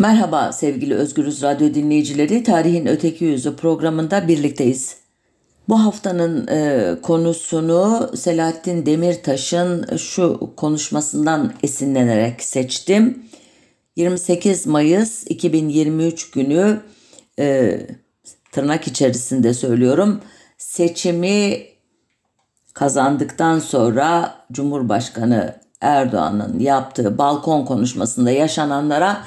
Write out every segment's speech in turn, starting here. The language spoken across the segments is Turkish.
Merhaba sevgili Özgürüz Radyo dinleyicileri. Tarihin Öteki Yüzü programında birlikteyiz. Bu haftanın e, konusunu Selahattin Demirtaş'ın şu konuşmasından esinlenerek seçtim. 28 Mayıs 2023 günü e, tırnak içerisinde söylüyorum seçimi kazandıktan sonra Cumhurbaşkanı Erdoğan'ın yaptığı balkon konuşmasında yaşananlara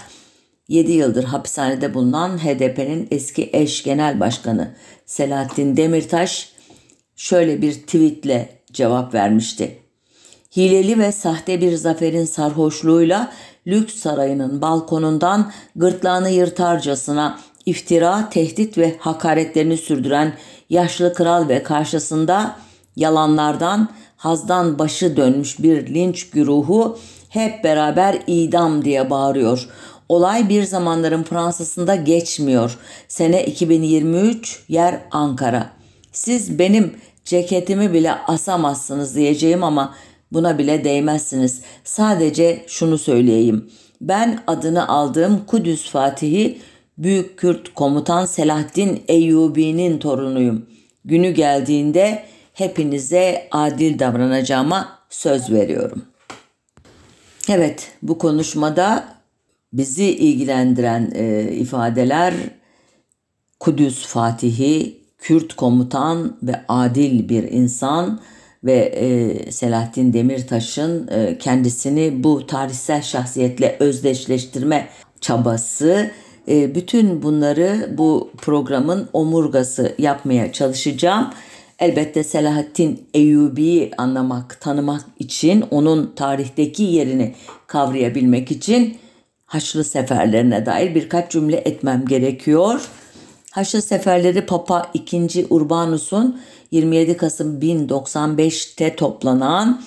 7 yıldır hapishanede bulunan HDP'nin eski eş genel başkanı Selahattin Demirtaş şöyle bir tweetle cevap vermişti. Hileli ve sahte bir zaferin sarhoşluğuyla lüks sarayının balkonundan gırtlağını yırtarcasına iftira, tehdit ve hakaretlerini sürdüren yaşlı kral ve karşısında yalanlardan, hazdan başı dönmüş bir linç güruhu hep beraber idam diye bağırıyor. Olay bir zamanların Fransa'sında geçmiyor. Sene 2023, yer Ankara. Siz benim ceketimi bile asamazsınız diyeceğim ama buna bile değmezsiniz. Sadece şunu söyleyeyim. Ben adını aldığım Kudüs Fatihi Büyük Kürt Komutan Selahaddin Eyyubi'nin torunuyum. Günü geldiğinde hepinize adil davranacağıma söz veriyorum. Evet, bu konuşmada bizi ilgilendiren e, ifadeler Kudüs Fatihi, Kürt komutan ve adil bir insan ve e, Selahattin Demirtaş'ın e, kendisini bu tarihsel şahsiyetle özdeşleştirme çabası e, bütün bunları bu programın omurgası yapmaya çalışacağım. Elbette Selahattin Eyyubi'yi anlamak, tanımak için, onun tarihteki yerini kavrayabilmek için Haçlı seferlerine dair birkaç cümle etmem gerekiyor. Haçlı seferleri Papa II. Urbanus'un 27 Kasım 1095'te toplanan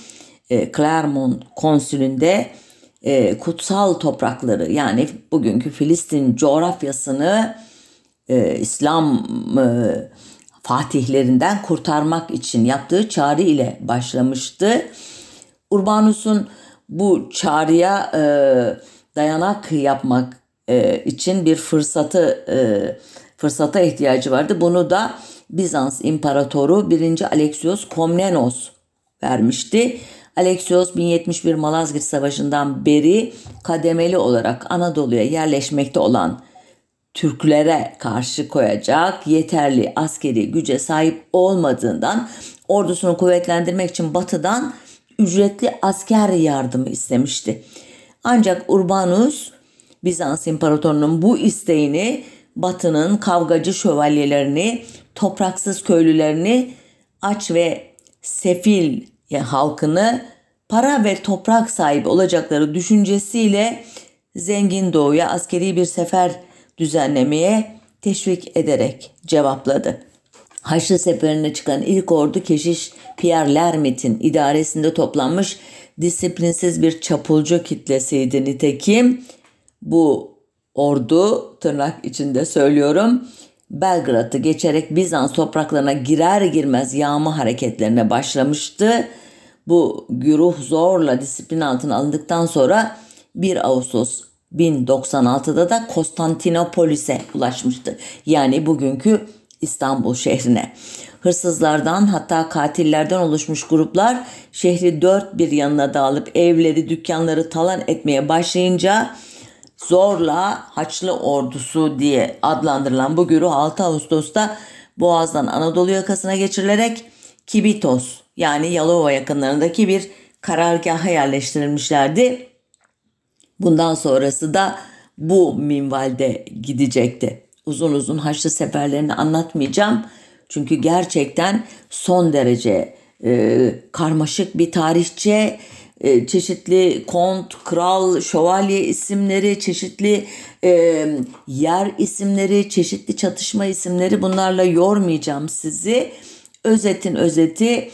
e, Clermont konsülünde e, kutsal toprakları yani bugünkü Filistin coğrafyasını e, İslam e, fatihlerinden kurtarmak için yaptığı çağrı ile başlamıştı. Urbanus'un bu çağrıya e, dayanak yapmak e, için bir fırsatı e, fırsata ihtiyacı vardı. Bunu da Bizans İmparatoru 1. Alexios Komnenos vermişti. Alexios 1071 Malazgirt Savaşı'ndan beri kademeli olarak Anadolu'ya yerleşmekte olan Türklere karşı koyacak yeterli askeri güce sahip olmadığından ordusunu kuvvetlendirmek için batıdan ücretli asker yardımı istemişti. Ancak Urbanus Bizans İmparatorluğu'nun bu isteğini Batı'nın kavgacı şövalyelerini, topraksız köylülerini, aç ve sefil halkını para ve toprak sahibi olacakları düşüncesiyle zengin doğuya askeri bir sefer düzenlemeye teşvik ederek cevapladı. Haçlı seferine çıkan ilk ordu keşiş Pierre Lermit'in idaresinde toplanmış disiplinsiz bir çapulcu kitlesiydi nitekim. Bu ordu tırnak içinde söylüyorum Belgrad'ı geçerek Bizans topraklarına girer girmez yağma hareketlerine başlamıştı. Bu güruh zorla disiplin altına alındıktan sonra 1 Ağustos 1096'da da Konstantinopolis'e ulaşmıştı. Yani bugünkü İstanbul şehrine. Hırsızlardan hatta katillerden oluşmuş gruplar şehri dört bir yanına dağılıp evleri, dükkanları talan etmeye başlayınca zorla Haçlı Ordusu diye adlandırılan bu güruh 6 Ağustos'ta Boğaz'dan Anadolu yakasına geçirilerek Kibitos yani Yalova yakınlarındaki bir karargaha yerleştirilmişlerdi. Bundan sonrası da bu minvalde gidecekti. Uzun uzun Haçlı seferlerini anlatmayacağım. Çünkü gerçekten son derece e, karmaşık bir tarihçe, e, çeşitli kont, kral, şövalye isimleri, çeşitli e, yer isimleri, çeşitli çatışma isimleri bunlarla yormayacağım sizi. Özetin özeti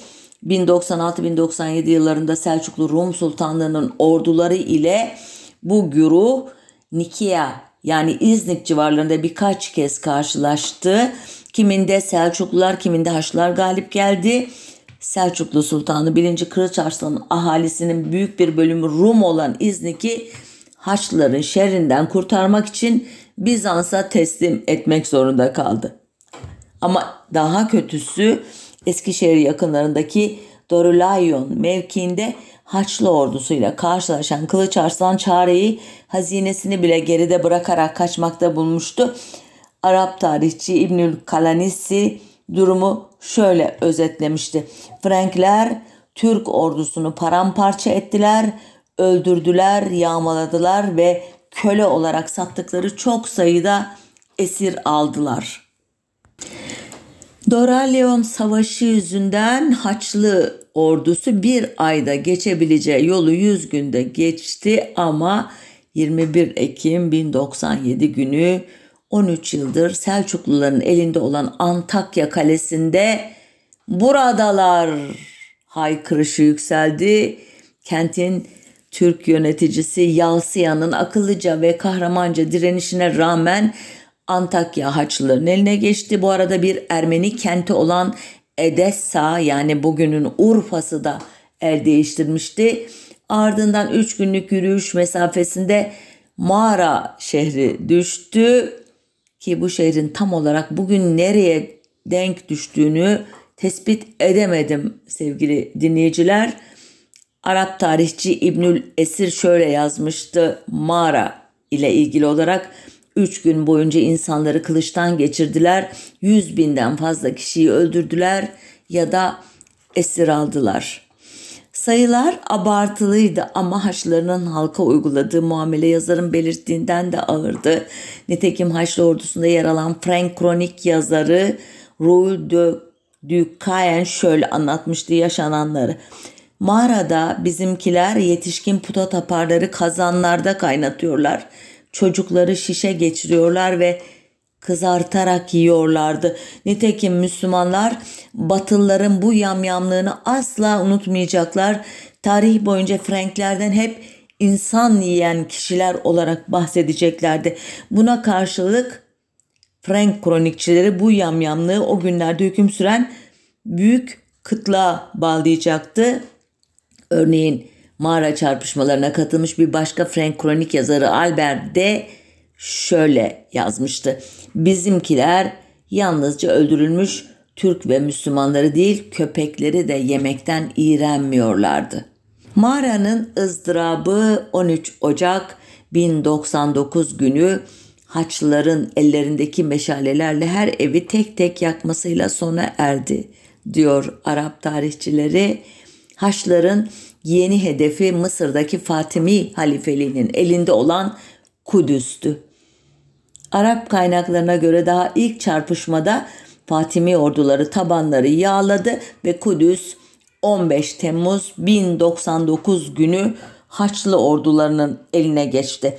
1096-1097 yıllarında Selçuklu Rum Sultanlığı'nın orduları ile bu güruh Nikia yani İznik civarlarında birkaç kez karşılaştı. Kiminde Selçuklular, kiminde Haçlılar galip geldi. Selçuklu Sultanı 1. Kılıç Arslan'ın ahalisinin büyük bir bölümü Rum olan İznik'i Haçlıların şerrinden kurtarmak için Bizans'a teslim etmek zorunda kaldı. Ama daha kötüsü Eskişehir yakınlarındaki Dorulayon mevkiinde Haçlı ordusuyla karşılaşan Kılıç Arslan çareyi hazinesini bile geride bırakarak kaçmakta bulmuştu. Arap tarihçi İbnül Kalanisi durumu şöyle özetlemişti. Frankler Türk ordusunu paramparça ettiler, öldürdüler, yağmaladılar ve köle olarak sattıkları çok sayıda esir aldılar. Doraleon Savaşı yüzünden Haçlı ordusu bir ayda geçebileceği yolu 100 günde geçti ama 21 Ekim 1097 günü 13 yıldır Selçukluların elinde olan Antakya Kalesi'nde buradalar haykırışı yükseldi. Kentin Türk yöneticisi Yalsıya'nın akıllıca ve kahramanca direnişine rağmen Antakya Haçlıların eline geçti. Bu arada bir Ermeni kenti olan Edessa yani bugünün Urfa'sı da el değiştirmişti. Ardından 3 günlük yürüyüş mesafesinde Mağara şehri düştü ki bu şehrin tam olarak bugün nereye denk düştüğünü tespit edemedim sevgili dinleyiciler. Arap tarihçi İbnül Esir şöyle yazmıştı mağara ile ilgili olarak. Üç gün boyunca insanları kılıçtan geçirdiler. Yüz binden fazla kişiyi öldürdüler ya da esir aldılar. Sayılar abartılıydı ama Haçlıların halka uyguladığı muamele yazarın belirttiğinden de ağırdı. Nitekim Haçlı ordusunda yer alan Frank Kronik yazarı Roul de Ducayen şöyle anlatmıştı yaşananları. Mağarada bizimkiler yetişkin puta taparları kazanlarda kaynatıyorlar. Çocukları şişe geçiriyorlar ve kızartarak yiyorlardı. Nitekim Müslümanlar Batılıların bu yamyamlığını asla unutmayacaklar. Tarih boyunca Franklerden hep insan yiyen kişiler olarak bahsedeceklerdi. Buna karşılık Frank kronikçileri bu yamyamlığı o günlerde hüküm süren büyük kıtlığa bağlayacaktı. Örneğin mağara çarpışmalarına katılmış bir başka Frank kronik yazarı Albert de şöyle yazmıştı. Bizimkiler yalnızca öldürülmüş Türk ve Müslümanları değil köpekleri de yemekten iğrenmiyorlardı. Mağaranın ızdırabı 13 Ocak 1099 günü Haçlıların ellerindeki meşalelerle her evi tek tek yakmasıyla sona erdi diyor Arap tarihçileri. Haçlıların yeni hedefi Mısır'daki Fatimi halifeliğinin elinde olan Kudüs'tü. Arap kaynaklarına göre daha ilk çarpışmada Fatimi orduları tabanları yağladı ve Kudüs 15 Temmuz 1099 günü Haçlı ordularının eline geçti.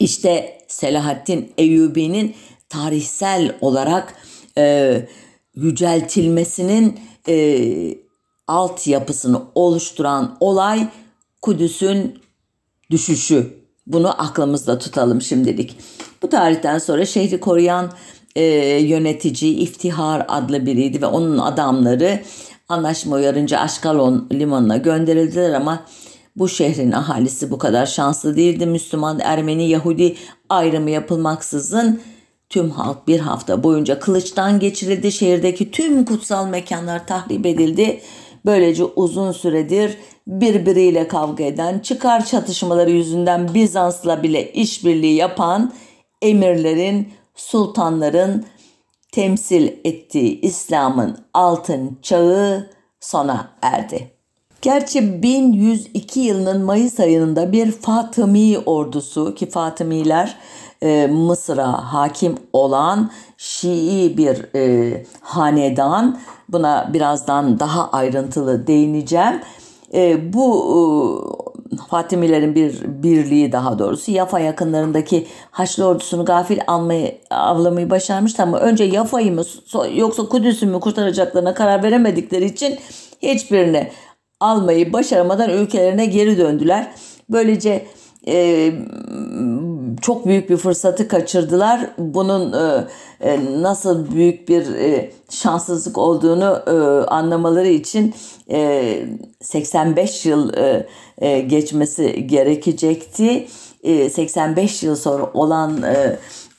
İşte Selahaddin Eyyubi'nin tarihsel olarak e, yüceltilmesinin e, altyapısını oluşturan olay Kudüs'ün düşüşü. Bunu aklımızda tutalım şimdilik. Bu tarihten sonra şehri koruyan e, yönetici İftihar adlı biriydi ve onun adamları anlaşma uyarınca Aşkalon limanına gönderildiler ama bu şehrin ahalisi bu kadar şanslı değildi. Müslüman, Ermeni, Yahudi ayrımı yapılmaksızın tüm halk bir hafta boyunca kılıçtan geçirildi. Şehirdeki tüm kutsal mekanlar tahrip edildi. Böylece uzun süredir birbiriyle kavga eden, çıkar çatışmaları yüzünden Bizans'la bile işbirliği yapan emirlerin, sultanların temsil ettiği İslam'ın altın çağı sona erdi. Gerçi 1102 yılının Mayıs ayında bir Fatımi ordusu ki Fatımiler e, Mısır'a hakim olan Şii bir e, hanedan buna birazdan daha ayrıntılı değineceğim. E, bu e, Fatimilerin bir birliği daha doğrusu Yafa yakınlarındaki Haçlı ordusunu gafil almayı, avlamayı başarmıştı ama önce Yafa'yı mı yoksa Kudüs'ü mü kurtaracaklarına karar veremedikleri için hiçbirini almayı başaramadan ülkelerine geri döndüler. Böylece e, çok büyük bir fırsatı kaçırdılar. Bunun e, e, nasıl büyük bir e, şanssızlık olduğunu anlamaları için e, 85 yıl geçmesi gerekecekti. 85 yıl sonra olan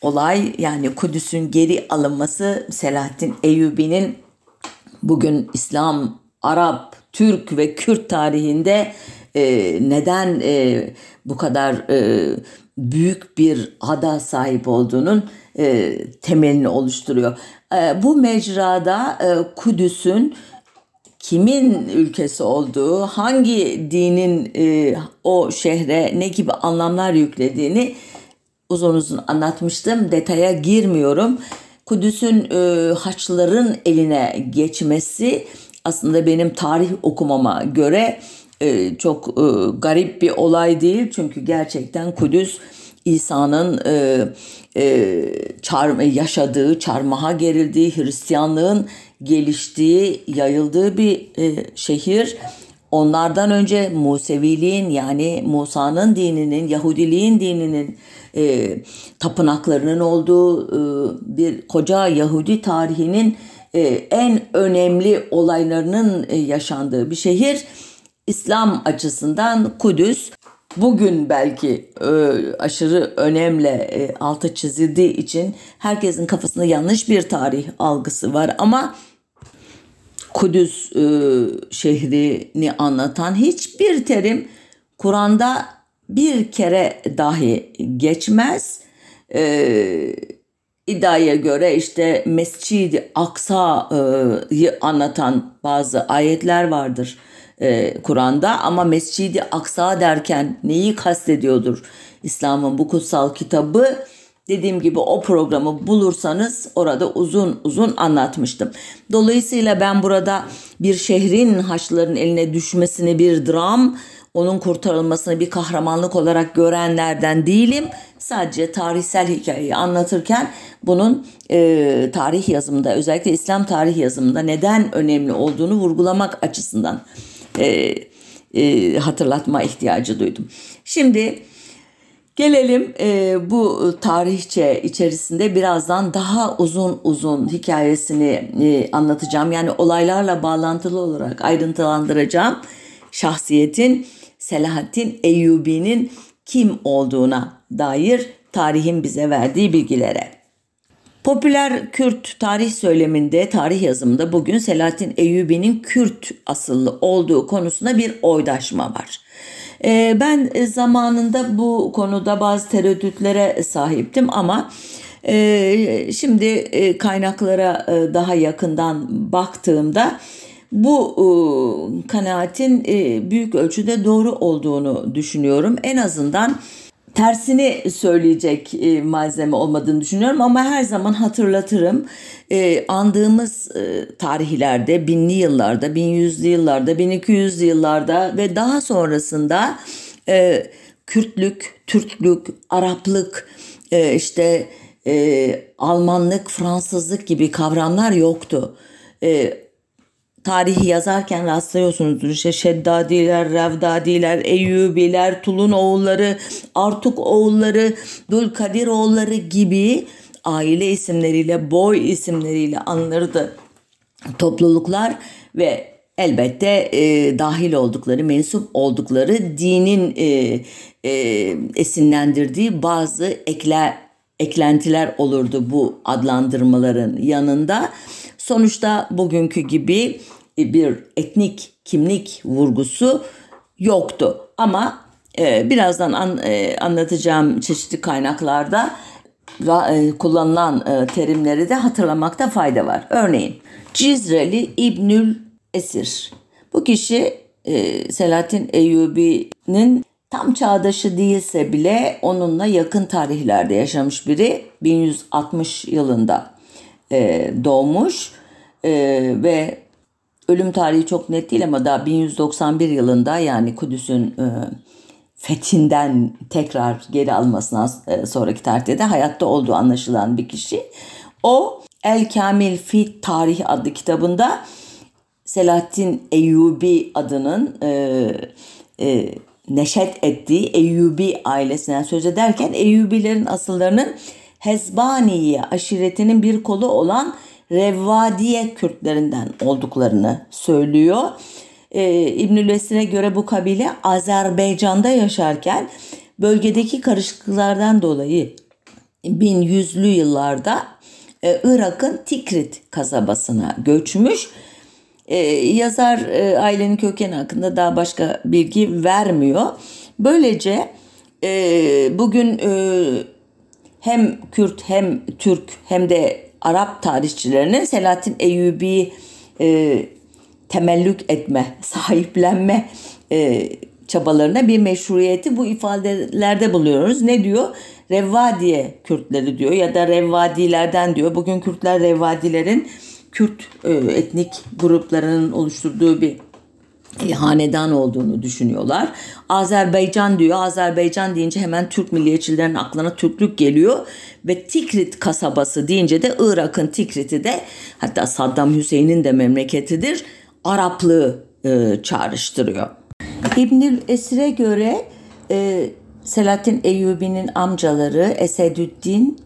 olay yani Kudüs'ün geri alınması Selahaddin Eyyubi'nin bugün İslam, Arap, Türk ve Kürt tarihinde e, neden e, bu kadar e, büyük bir ada sahip olduğunun e, temelini oluşturuyor. E, bu mecrada e, Kudüs'ün kimin ülkesi olduğu, hangi dinin e, o şehre ne gibi anlamlar yüklediğini uzun uzun anlatmıştım. Detaya girmiyorum. Kudüs'ün e, Haçlıların eline geçmesi aslında benim tarih okumama göre e, çok e, garip bir olay değil. Çünkü gerçekten Kudüs İsa'nın e, e, yaşadığı, çarmıha gerildiği, Hristiyanlığın geliştiği, yayıldığı bir şehir. Onlardan önce Museviliğin yani Musa'nın dininin, Yahudiliğin dininin e, tapınaklarının olduğu e, bir koca Yahudi tarihinin e, en önemli olaylarının e, yaşandığı bir şehir. İslam açısından Kudüs bugün belki e, aşırı önemli e, altı çizildiği için herkesin kafasında yanlış bir tarih algısı var ama Kudüs e, şehrini anlatan hiçbir terim Kur'an'da bir kere dahi geçmez. E, iddiaya göre işte Mescid-i Aksa'yı anlatan bazı ayetler vardır e, Kur'an'da ama Mescid-i Aksa derken neyi kastediyordur İslam'ın bu kutsal kitabı? Dediğim gibi o programı bulursanız orada uzun uzun anlatmıştım. Dolayısıyla ben burada bir şehrin Haçlıların eline düşmesini bir dram, onun kurtarılmasını bir kahramanlık olarak görenlerden değilim. Sadece tarihsel hikayeyi anlatırken bunun e, tarih yazımında özellikle İslam tarih yazımında neden önemli olduğunu vurgulamak açısından e, e, hatırlatma ihtiyacı duydum. Şimdi gelelim e, bu tarihçe içerisinde birazdan daha uzun uzun hikayesini e, anlatacağım. Yani olaylarla bağlantılı olarak ayrıntılandıracağım şahsiyetin Selahaddin Eyyubi'nin kim olduğuna dair tarihin bize verdiği bilgilere. Popüler Kürt tarih söyleminde, tarih yazımında bugün Selahattin Eyyubi'nin Kürt asıllı olduğu konusunda bir oydaşma var. Ee, ben zamanında bu konuda bazı tereddütlere sahiptim ama e, şimdi e, kaynaklara e, daha yakından baktığımda bu kanaatin büyük ölçüde doğru olduğunu düşünüyorum. En azından tersini söyleyecek e, malzeme olmadığını düşünüyorum ama her zaman hatırlatırım. E, andığımız e, tarihlerde, binli yıllarda, 1100'lü yıllarda, 1200'lü yıllarda ve daha sonrasında e, Kürtlük, Türklük, Araplık, e, işte e, Almanlık, Fransızlık gibi kavramlar yoktu. E, tarihi yazarken rastlıyorsunuzdur. İşte Şeddadiler, Revdadiler, Eyyubiler, Tulun oğulları, Artuk oğulları, Dulkadir oğulları gibi aile isimleriyle, boy isimleriyle anılırdı topluluklar ve elbette e, dahil oldukları, mensup oldukları dinin e, e, esinlendirdiği bazı ekle, eklentiler olurdu bu adlandırmaların yanında. Sonuçta bugünkü gibi bir etnik kimlik vurgusu yoktu. Ama e, birazdan an, e, anlatacağım çeşitli kaynaklarda e, kullanılan e, terimleri de hatırlamakta fayda var. Örneğin Cizreli İbnül Esir. Bu kişi e, Selahattin Eyyubi'nin tam çağdaşı değilse bile onunla yakın tarihlerde yaşamış biri. 1160 yılında e, doğmuş e, ve ölüm tarihi çok net değil ama daha 1191 yılında yani Kudüs'ün e, fethinden tekrar geri almasına e, sonraki tarihte de hayatta olduğu anlaşılan bir kişi. O El Kamil Fi Tarih adlı kitabında Selahattin Eyyubi adının e, e, neşet ettiği Eyyubi ailesinden söz ederken Eyyubilerin asıllarının Hezbaniye aşiretinin bir kolu olan Revvadiye Kürtlerinden olduklarını söylüyor. Ee, İbnül Esir'e göre bu kabile Azerbaycan'da yaşarken bölgedeki karışıklıklardan dolayı 1100'lü yıllarda e, Irak'ın Tikrit kasabasına göçmüş. E, yazar e, ailenin kökeni hakkında daha başka bilgi vermiyor. Böylece bugün hem Kürt hem Türk hem de Arap tarihçilerinin Selahattin Eyyubi temellük etme, sahiplenme çabalarına bir meşruiyeti bu ifadelerde buluyoruz. Ne diyor? Revvadiye Kürtleri diyor ya da Revvadilerden diyor. Bugün Kürtler Revvadilerin Kürt e, etnik gruplarının oluşturduğu bir e, hanedan olduğunu düşünüyorlar. Azerbaycan diyor. Azerbaycan deyince hemen Türk milliyetçilerin aklına Türklük geliyor ve Tikrit kasabası deyince de Irak'ın Tikrit'i de hatta Saddam Hüseyin'in de memleketidir. Araplığı e, çağrıştırıyor. İbnül Esir'e göre e, Selahattin Eyyubi'nin amcaları Esedüddin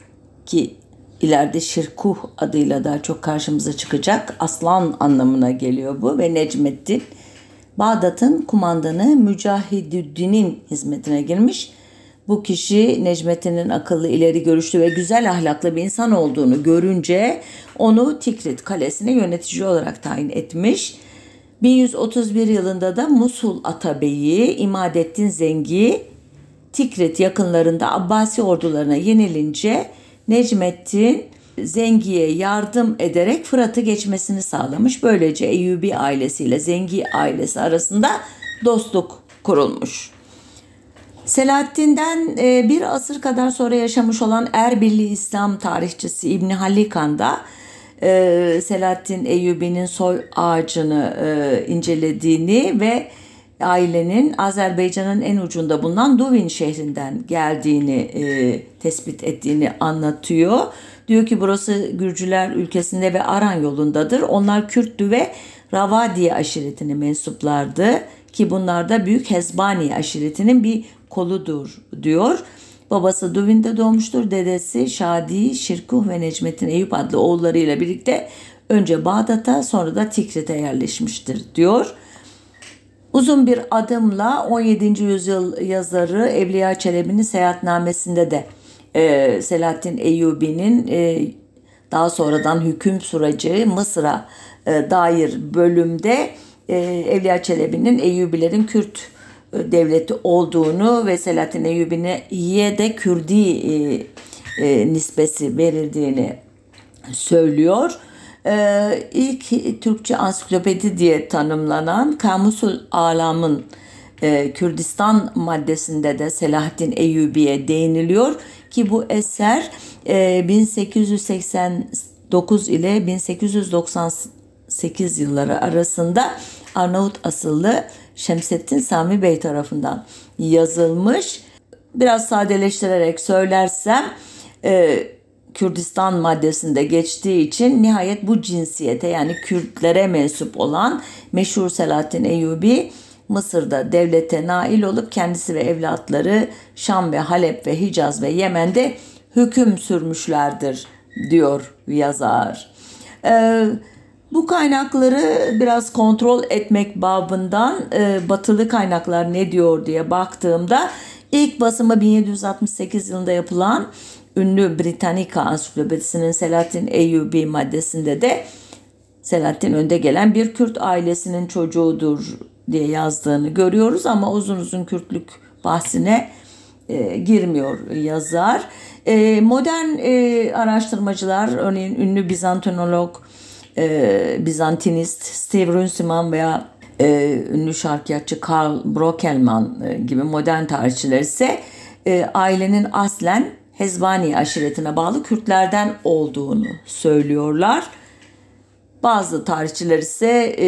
ki ileride Şirkuh adıyla daha çok karşımıza çıkacak aslan anlamına geliyor bu ve Necmettin Bağdat'ın kumandanı Mücahidüddin'in hizmetine girmiş. Bu kişi Necmettin'in akıllı, ileri görüşlü ve güzel ahlaklı bir insan olduğunu görünce onu Tikrit kalesine yönetici olarak tayin etmiş. 1131 yılında da Musul Atabeyi İmadettin Zengi Tikrit yakınlarında Abbasi ordularına yenilince Necmettin Zengi'ye yardım ederek Fırat'ı geçmesini sağlamış. Böylece Eyyubi ailesiyle Zengi ailesi arasında dostluk kurulmuş. Selahaddin'den e, bir asır kadar sonra yaşamış olan Erbilli İslam tarihçisi İbni Halikan da e, Selahaddin Eyyubi'nin soy ağacını e, incelediğini ve ailenin Azerbaycan'ın en ucunda bulunan Duvin şehrinden geldiğini tespit ettiğini anlatıyor. Diyor ki burası Gürcüler ülkesinde ve Aran yolundadır. Onlar Kürttü ve Ravadiye aşiretine mensuplardı ki bunlar da Büyük Hezbani aşiretinin bir koludur diyor. Babası Duvin'de doğmuştur. Dedesi Şadi, Şirkuh ve Necmettin Eyüp adlı oğullarıyla birlikte önce Bağdat'a sonra da Tikrit'e yerleşmiştir diyor. Uzun bir adımla 17. yüzyıl yazarı Evliya Çelebi'nin seyahatnamesinde de e, Selahattin Eyyubi'nin e, daha sonradan hüküm süreci Mısır'a e, dair bölümde e, Evliya Çelebi'nin Eyyubilerin Kürt e, devleti olduğunu ve Selahattin Eyyubi'ye de Kürdi e, e, nispesi verildiğini söylüyor. Ee, ilk Türkçe ansiklopedi diye tanımlanan Kamusul Alam'ın e, Kürdistan maddesinde de Selahattin Eyyubi'ye değiniliyor ki bu eser e, 1889 ile 1898 yılları arasında Arnavut asıllı Şemsettin Sami Bey tarafından yazılmış. Biraz sadeleştirerek söylersem e, Kürdistan maddesinde geçtiği için nihayet bu cinsiyete yani Kürtlere mensup olan meşhur Selahattin Eyyubi Mısır'da devlete nail olup kendisi ve evlatları Şam ve Halep ve Hicaz ve Yemen'de hüküm sürmüşlerdir diyor yazar. Ee, bu kaynakları biraz kontrol etmek babından e, batılı kaynaklar ne diyor diye baktığımda ilk basımı 1768 yılında yapılan ünlü Britannica ansiklopedisinin Selahattin Eyyubi maddesinde de Selahattin önde gelen bir Kürt ailesinin çocuğudur diye yazdığını görüyoruz ama uzun uzun Kürtlük bahsine e, girmiyor yazar. E, modern e, araştırmacılar örneğin ünlü Bizantinolog, e, Bizantinist Steve Runciman veya e, ünlü şarkıyatçı Karl Brockelman e, gibi modern tarihçiler ise e, ailenin aslen Hezbani aşiretine bağlı Kürtlerden olduğunu söylüyorlar. Bazı tarihçiler ise e,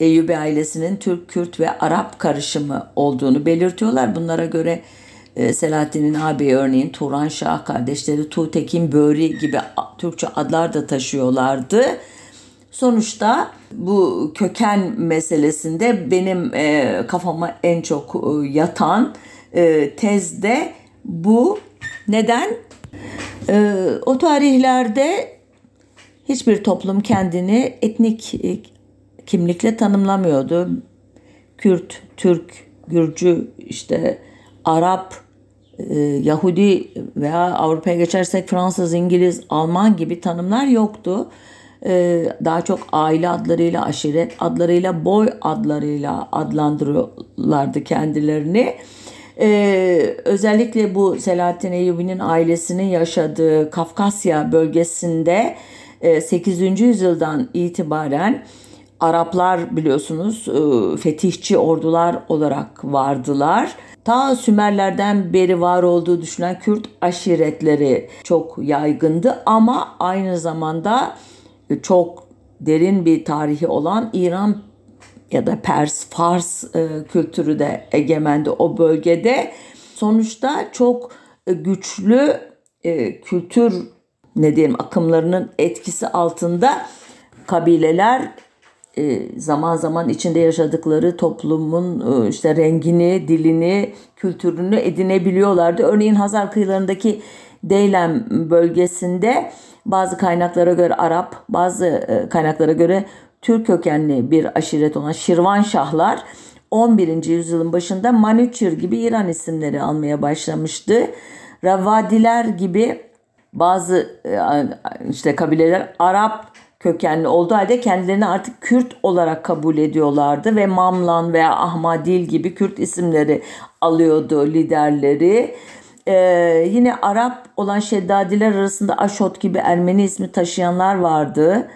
Eyyubi ailesinin Türk, Kürt ve Arap karışımı olduğunu belirtiyorlar. Bunlara göre e, Selahattin'in abi örneğin Turan Şah kardeşleri Tuğtekin Böri gibi Türkçe adlar da taşıyorlardı. Sonuçta bu köken meselesinde benim e, kafama en çok e, yatan e, tezde bu neden? O tarihlerde hiçbir toplum kendini etnik kimlikle tanımlamıyordu. Kürt, Türk, Gürcü, işte Arap, e, Yahudi veya Avrupa'ya geçersek Fransız, İngiliz, Alman gibi tanımlar yoktu. E, daha çok aile adlarıyla, aşiret adlarıyla, boy adlarıyla adlandırıyorlardı kendilerini. Ee, özellikle bu Selahattin Eyyubi'nin ailesinin yaşadığı Kafkasya bölgesinde 8. E, yüzyıldan itibaren Araplar biliyorsunuz e, fetihçi ordular olarak vardılar. Ta Sümerlerden beri var olduğu düşünen Kürt aşiretleri çok yaygındı ama aynı zamanda çok derin bir tarihi olan İran ya da Pers, Fars e, kültürü de egemendi o bölgede. Sonuçta çok güçlü kültür ne diyelim akımlarının etkisi altında kabileler e, zaman zaman içinde yaşadıkları toplumun e, işte rengini, dilini, kültürünü edinebiliyorlardı. Örneğin Hazar kıyılarındaki Deylem bölgesinde bazı kaynaklara göre Arap, bazı e, kaynaklara göre Türk kökenli bir aşiret olan Şirvanşahlar 11. yüzyılın başında Manuçir gibi İran isimleri almaya başlamıştı. Ravadiler gibi bazı işte kabileler Arap kökenli olduğu halde kendilerini artık Kürt olarak kabul ediyorlardı ve Mamlan veya Ahmadil gibi Kürt isimleri alıyordu liderleri. Ee, yine Arap olan Şeddadiler arasında Aşot gibi Ermeni ismi taşıyanlar vardı.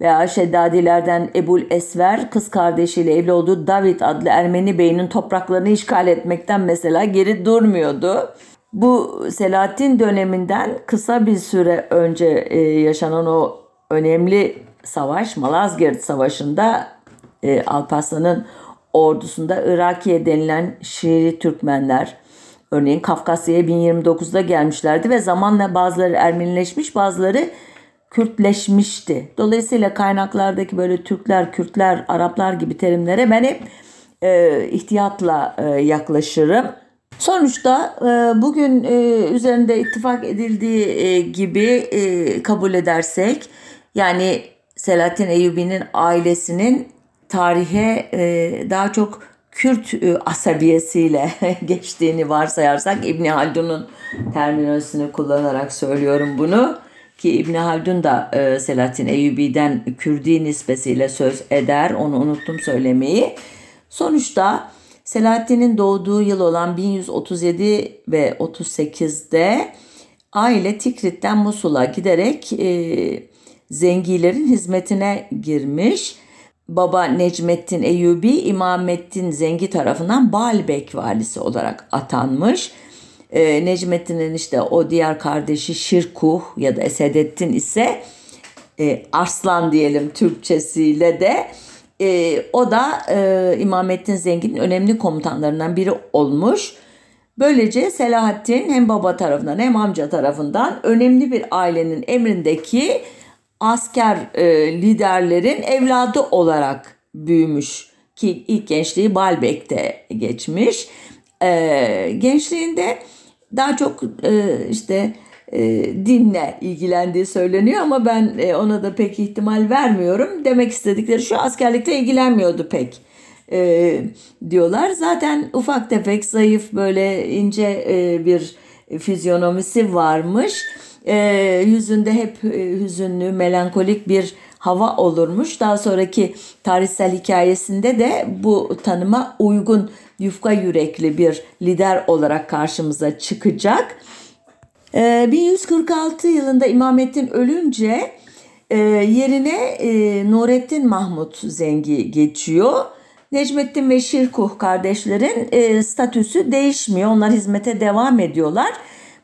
Veya Şeddadilerden Ebul Esver kız kardeşiyle evli olduğu David adlı Ermeni beyinin topraklarını işgal etmekten mesela geri durmuyordu. Bu Selahattin döneminden kısa bir süre önce e, yaşanan o önemli savaş Malazgirt Savaşı'nda e, Alparslan'ın ordusunda Irakiye denilen Şiiri Türkmenler örneğin Kafkasya'ya 1029'da gelmişlerdi ve zamanla bazıları Ermenileşmiş bazıları Kürtleşmişti. Dolayısıyla kaynaklardaki böyle Türkler, Kürtler, Araplar gibi terimlere ben hep e, ihtiyatla e, yaklaşırım. Sonuçta e, bugün e, üzerinde ittifak edildiği e, gibi e, kabul edersek yani Selahattin Eyyubi'nin ailesinin tarihe e, daha çok Kürt e, asabiyesiyle geçtiğini varsayarsak İbni Haldun'un terminolojisini kullanarak söylüyorum bunu ki İbni Haldun da e, Selahattin Eyyubi'den Kürdi nispesiyle söz eder onu unuttum söylemeyi. Sonuçta Selahattin'in doğduğu yıl olan 1137 ve 38'de aile Tikrit'ten Musul'a giderek e, zengilerin hizmetine girmiş. Baba Necmettin Eyyubi İmamettin Zengi tarafından Baalbek valisi olarak atanmış. Ee, Necmettin'in işte o diğer kardeşi Şirkuh ya da Esedettin ise e, Arslan diyelim Türkçesiyle de e, o da e, İmamettin Zengin'in önemli komutanlarından biri olmuş. Böylece Selahattin hem baba tarafından hem amca tarafından önemli bir ailenin emrindeki asker e, liderlerin evladı olarak büyümüş ki ilk gençliği Balbek'te geçmiş. E, gençliğinde daha çok e, işte e, dinle ilgilendiği söyleniyor ama ben e, ona da pek ihtimal vermiyorum. Demek istedikleri şu askerlikte ilgilenmiyordu pek e, diyorlar. Zaten ufak tefek zayıf böyle ince e, bir fizyonomisi varmış e, yüzünde hep e, hüzünlü, melankolik bir hava olurmuş. Daha sonraki tarihsel hikayesinde de bu tanıma uygun yufka yürekli bir lider olarak karşımıza çıkacak. E, 1146 yılında İmamettin ölünce e, yerine e, Nurettin Mahmut Zengi geçiyor. Necmettin ve Şirkuh kardeşlerin e, statüsü değişmiyor. Onlar hizmete devam ediyorlar.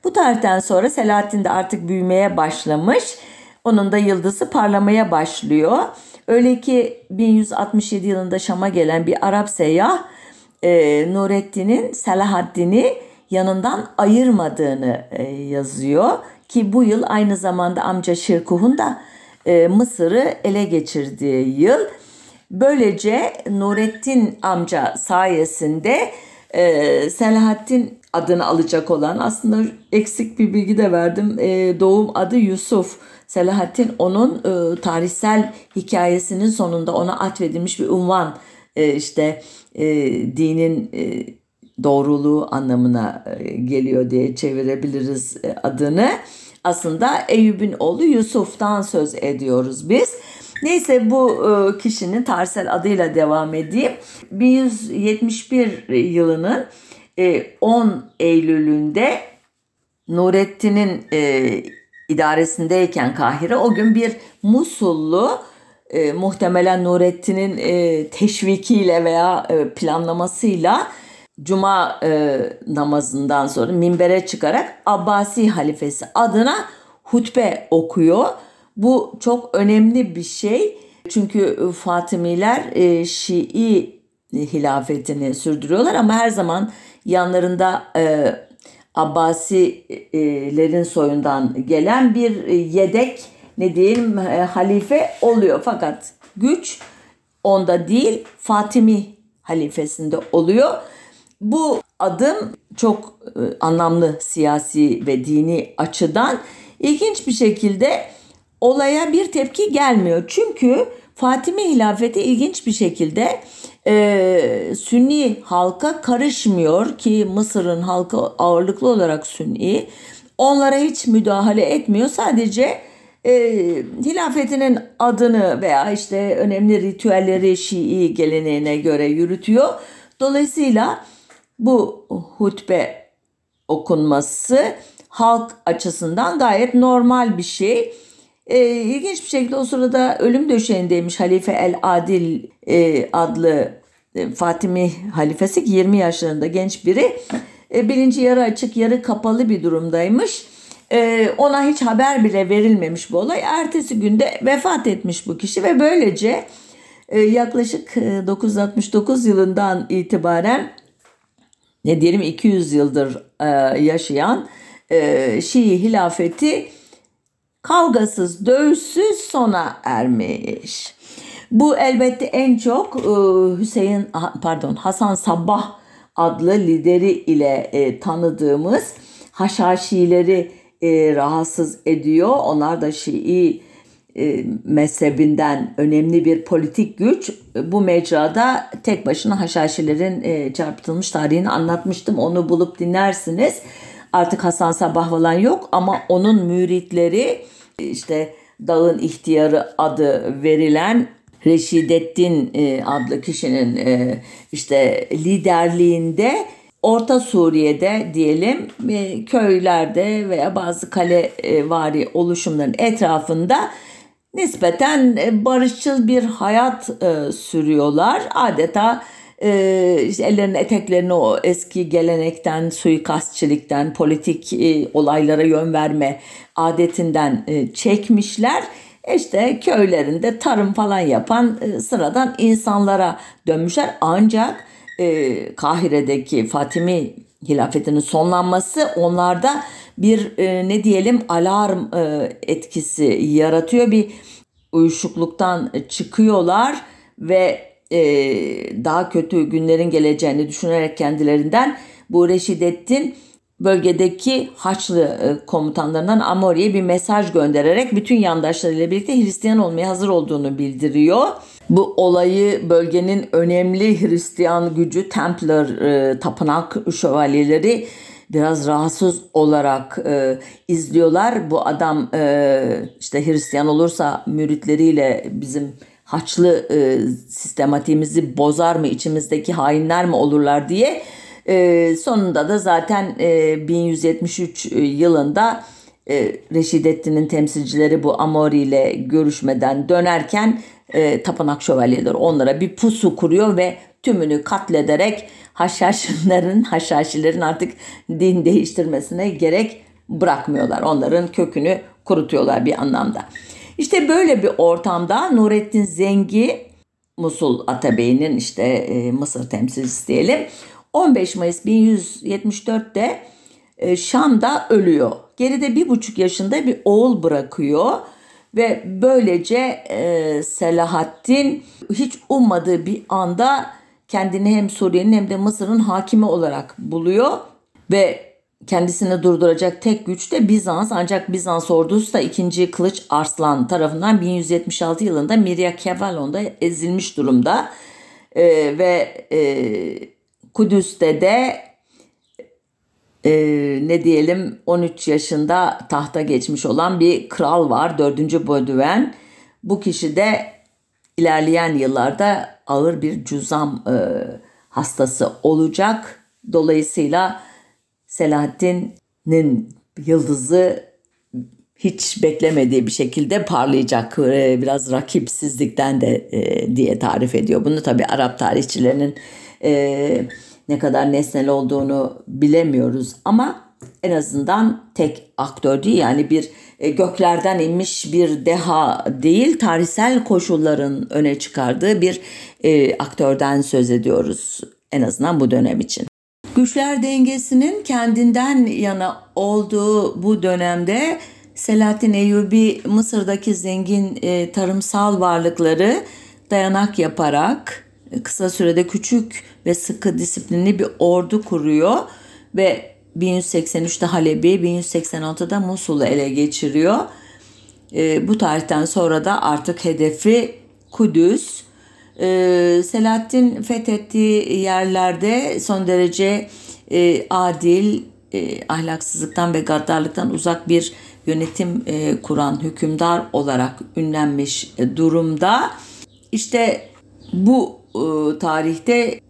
Bu tarihten sonra Selahattin de artık büyümeye başlamış. Onun da yıldızı parlamaya başlıyor. Öyle ki 1167 yılında Şam'a gelen bir Arap seyyah e, Nurettin'in Selahaddin'i yanından ayırmadığını e, yazıyor. Ki bu yıl aynı zamanda amca Şirkuh'un da e, Mısır'ı ele geçirdiği yıl. Böylece Nurettin amca sayesinde e, Selahattin adını alacak olan aslında eksik bir bilgi de verdim. E, doğum adı Yusuf. Selahattin onun e, tarihsel hikayesinin sonunda ona atfedilmiş bir unvan. E, işte e, dinin e, doğruluğu anlamına e, geliyor diye çevirebiliriz e, adını. Aslında Eyüp'ün oğlu Yusuf'tan söz ediyoruz biz. Neyse bu e, kişinin tarsel adıyla devam edeyim. 1171 yılının 10 Eylül'ünde Nurettin'in idaresindeyken Kahire o gün bir Musullu e, muhtemelen Nurettin'in e, teşvikiyle veya e, planlamasıyla Cuma e, namazından sonra minbere çıkarak Abbasi halifesi adına hutbe okuyor. Bu çok önemli bir şey. Çünkü Fatimiler e, Şii hilafetini sürdürüyorlar ama her zaman yanlarında e, Abbasilerin soyundan gelen bir yedek ne diyelim e, halife oluyor. Fakat güç onda değil Fatimi halifesinde oluyor. Bu adım çok e, anlamlı siyasi ve dini açıdan ilginç bir şekilde olaya bir tepki gelmiyor. Çünkü Fatimi hilafeti ilginç bir şekilde e, Sünni halka karışmıyor ki Mısır'ın halkı ağırlıklı olarak Sünni. Onlara hiç müdahale etmiyor. Sadece e, hilafetinin adını veya işte önemli ritüelleri Şii geleneğine göre yürütüyor. Dolayısıyla bu hutbe okunması halk açısından gayet normal bir şey. E, ilginç bir şekilde o sırada ölüm döşeğindeymiş Halife El Adil e, adlı e, Fatimi halifesi 20 yaşlarında genç biri. E, bilinci yarı açık yarı kapalı bir durumdaymış. E, ona hiç haber bile verilmemiş bu olay. Ertesi günde vefat etmiş bu kişi ve böylece e, yaklaşık 969 yılından itibaren ne diyelim 200 yıldır yaşayan Şii hilafeti kavgasız, dövüşsüz sona ermiş. Bu elbette en çok Hüseyin pardon Hasan Sabbah adlı lideri ile tanıdığımız Haşhaşileri e, rahatsız ediyor. Onlar da Şii e, mezhebinden önemli bir politik güç. Bu mecrada tek başına Haşhaşilerin e, çarpıtılmış tarihini anlatmıştım. Onu bulup dinlersiniz. Artık Hasan Sabah falan yok ama onun müritleri işte dağın ihtiyarı adı verilen Reşidettin e, adlı kişinin e, işte liderliğinde Orta Suriye'de diyelim e, köylerde veya bazı kale e, vari oluşumların etrafında nispeten barışçıl bir hayat sürüyorlar. Adeta işte ellerinin eteklerini o eski gelenekten, suikastçilikten, politik olaylara yön verme adetinden çekmişler. İşte köylerinde tarım falan yapan sıradan insanlara dönmüşler. Ancak e, Kahire'deki Fatimi hilafetinin sonlanması onlarda bir e, ne diyelim alarm e, etkisi yaratıyor. Bir uyuşukluktan çıkıyorlar ve e, daha kötü günlerin geleceğini düşünerek kendilerinden bu Reşidettin bölgedeki Haçlı e, komutanlarından Amori'ye bir mesaj göndererek bütün yandaşlarıyla birlikte Hristiyan olmaya hazır olduğunu bildiriyor. Bu olayı bölgenin önemli Hristiyan gücü Templar e, tapınak şövalyeleri biraz rahatsız olarak e, izliyorlar. Bu adam e, işte Hristiyan olursa müritleriyle bizim Haçlı e, sistematiğimizi bozar mı, içimizdeki hainler mi olurlar diye e, sonunda da zaten e, 1173 yılında e, Reşidettin'in temsilcileri bu Amori ile görüşmeden dönerken e, tapınak şövalyeleri onlara bir pusu kuruyor ve tümünü katlederek haşhaşların, haşhaşilerin artık din değiştirmesine gerek bırakmıyorlar. Onların kökünü kurutuyorlar bir anlamda. İşte böyle bir ortamda Nurettin Zengi, Musul Atabey'inin işte e, Mısır temsilcisi diyelim. 15 Mayıs 1174'te e, Şam'da ölüyor. Geride bir buçuk yaşında bir oğul bırakıyor ve böylece e, Selahaddin hiç ummadığı bir anda kendini hem Suriye'nin hem de Mısır'ın hakimi olarak buluyor ve kendisini durduracak tek güç de Bizans ancak Bizans ordusu da 2. Kılıç Arslan tarafından 1176 yılında Mirya Kevalon'da ezilmiş durumda ee, ve e, Kudüs'te de e, ne diyelim 13 yaşında tahta geçmiş olan bir kral var 4. Bodüven. Bu kişi de ilerleyen yıllarda ağır bir cüzam e, hastası olacak. Dolayısıyla Selahaddin'in yıldızı hiç beklemediği bir şekilde parlayacak e, biraz rakipsizlikten de e, diye tarif ediyor. Bunu tabi Arap tarihçilerinin e, ne kadar nesnel olduğunu bilemiyoruz ama en azından tek aktör değil yani bir göklerden inmiş bir deha değil tarihsel koşulların öne çıkardığı bir aktörden söz ediyoruz en azından bu dönem için. Güçler dengesinin kendinden yana olduğu bu dönemde Selahattin Eyyubi Mısır'daki zengin e, tarımsal varlıkları dayanak yaparak e, kısa sürede küçük ve sıkı disiplinli bir ordu kuruyor ve 1183'te Halep'i, 1186'da Musul'u ele geçiriyor. E, bu tarihten sonra da artık hedefi Kudüs. E, Selahattin fethettiği yerlerde son derece e, adil, e, ahlaksızlıktan ve gaddarlıktan uzak bir yönetim e, kuran hükümdar olarak ünlenmiş durumda. İşte bu tarihte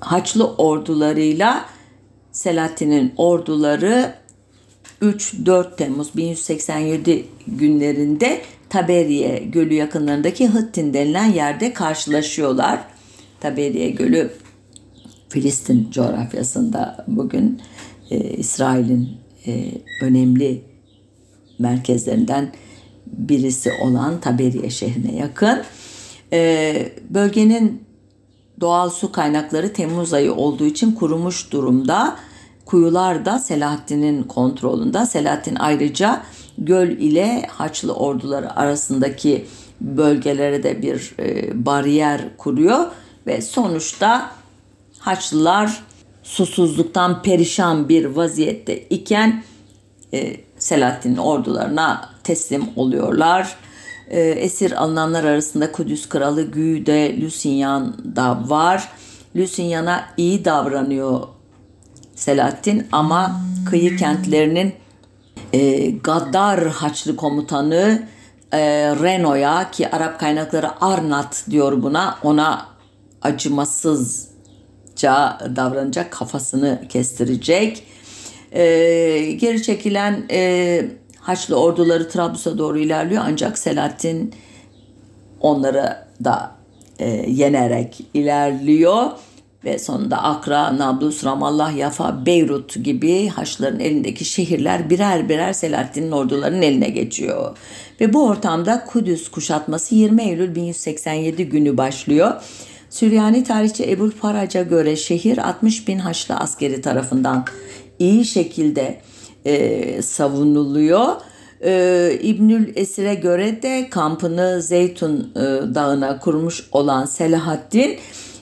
Haçlı ordularıyla Selahattin'in orduları 3-4 Temmuz 1187 günlerinde Taberiye Gölü yakınlarındaki Hıttin denilen yerde karşılaşıyorlar. Taberiye Gölü Filistin coğrafyasında bugün e, İsrail'in e, önemli merkezlerinden birisi olan Taberiye şehrine yakın. E, bölgenin doğal su kaynakları Temmuz ayı olduğu için kurumuş durumda. Kuyular da Selahaddin'in kontrolünde. Selahaddin ayrıca göl ile Haçlı orduları arasındaki bölgelere de bir e, bariyer kuruyor ve sonuçta Haçlılar susuzluktan perişan bir vaziyette iken e, Selahaddin'in ordularına teslim oluyorlar. E, esir alınanlar arasında Kudüs Kralı Güde Lusignan da var. Lusignan'a iyi davranıyor Selahaddin ama kıyı kentlerinin e, Gaddar Haçlı komutanı e, Reno'ya ki Arap kaynakları Arnat diyor buna ona acımasızca davranacak kafasını kestirecek. E, geri çekilen e, Haçlı orduları Trablus'a doğru ilerliyor ancak Selahattin onları da e, yenerek ilerliyor ve sonunda Akra, Nablus, Ramallah, Yafa, Beyrut gibi Haçlıların elindeki şehirler birer birer Selahaddin'in ordularının eline geçiyor. Ve bu ortamda Kudüs kuşatması 20 Eylül 1187 günü başlıyor. Süryani tarihçi Ebul Farac'a göre şehir 60 bin Haçlı askeri tarafından iyi şekilde e, savunuluyor. E, İbnül Esir'e göre de kampını Zeytun e, Dağı'na kurmuş olan Selahaddin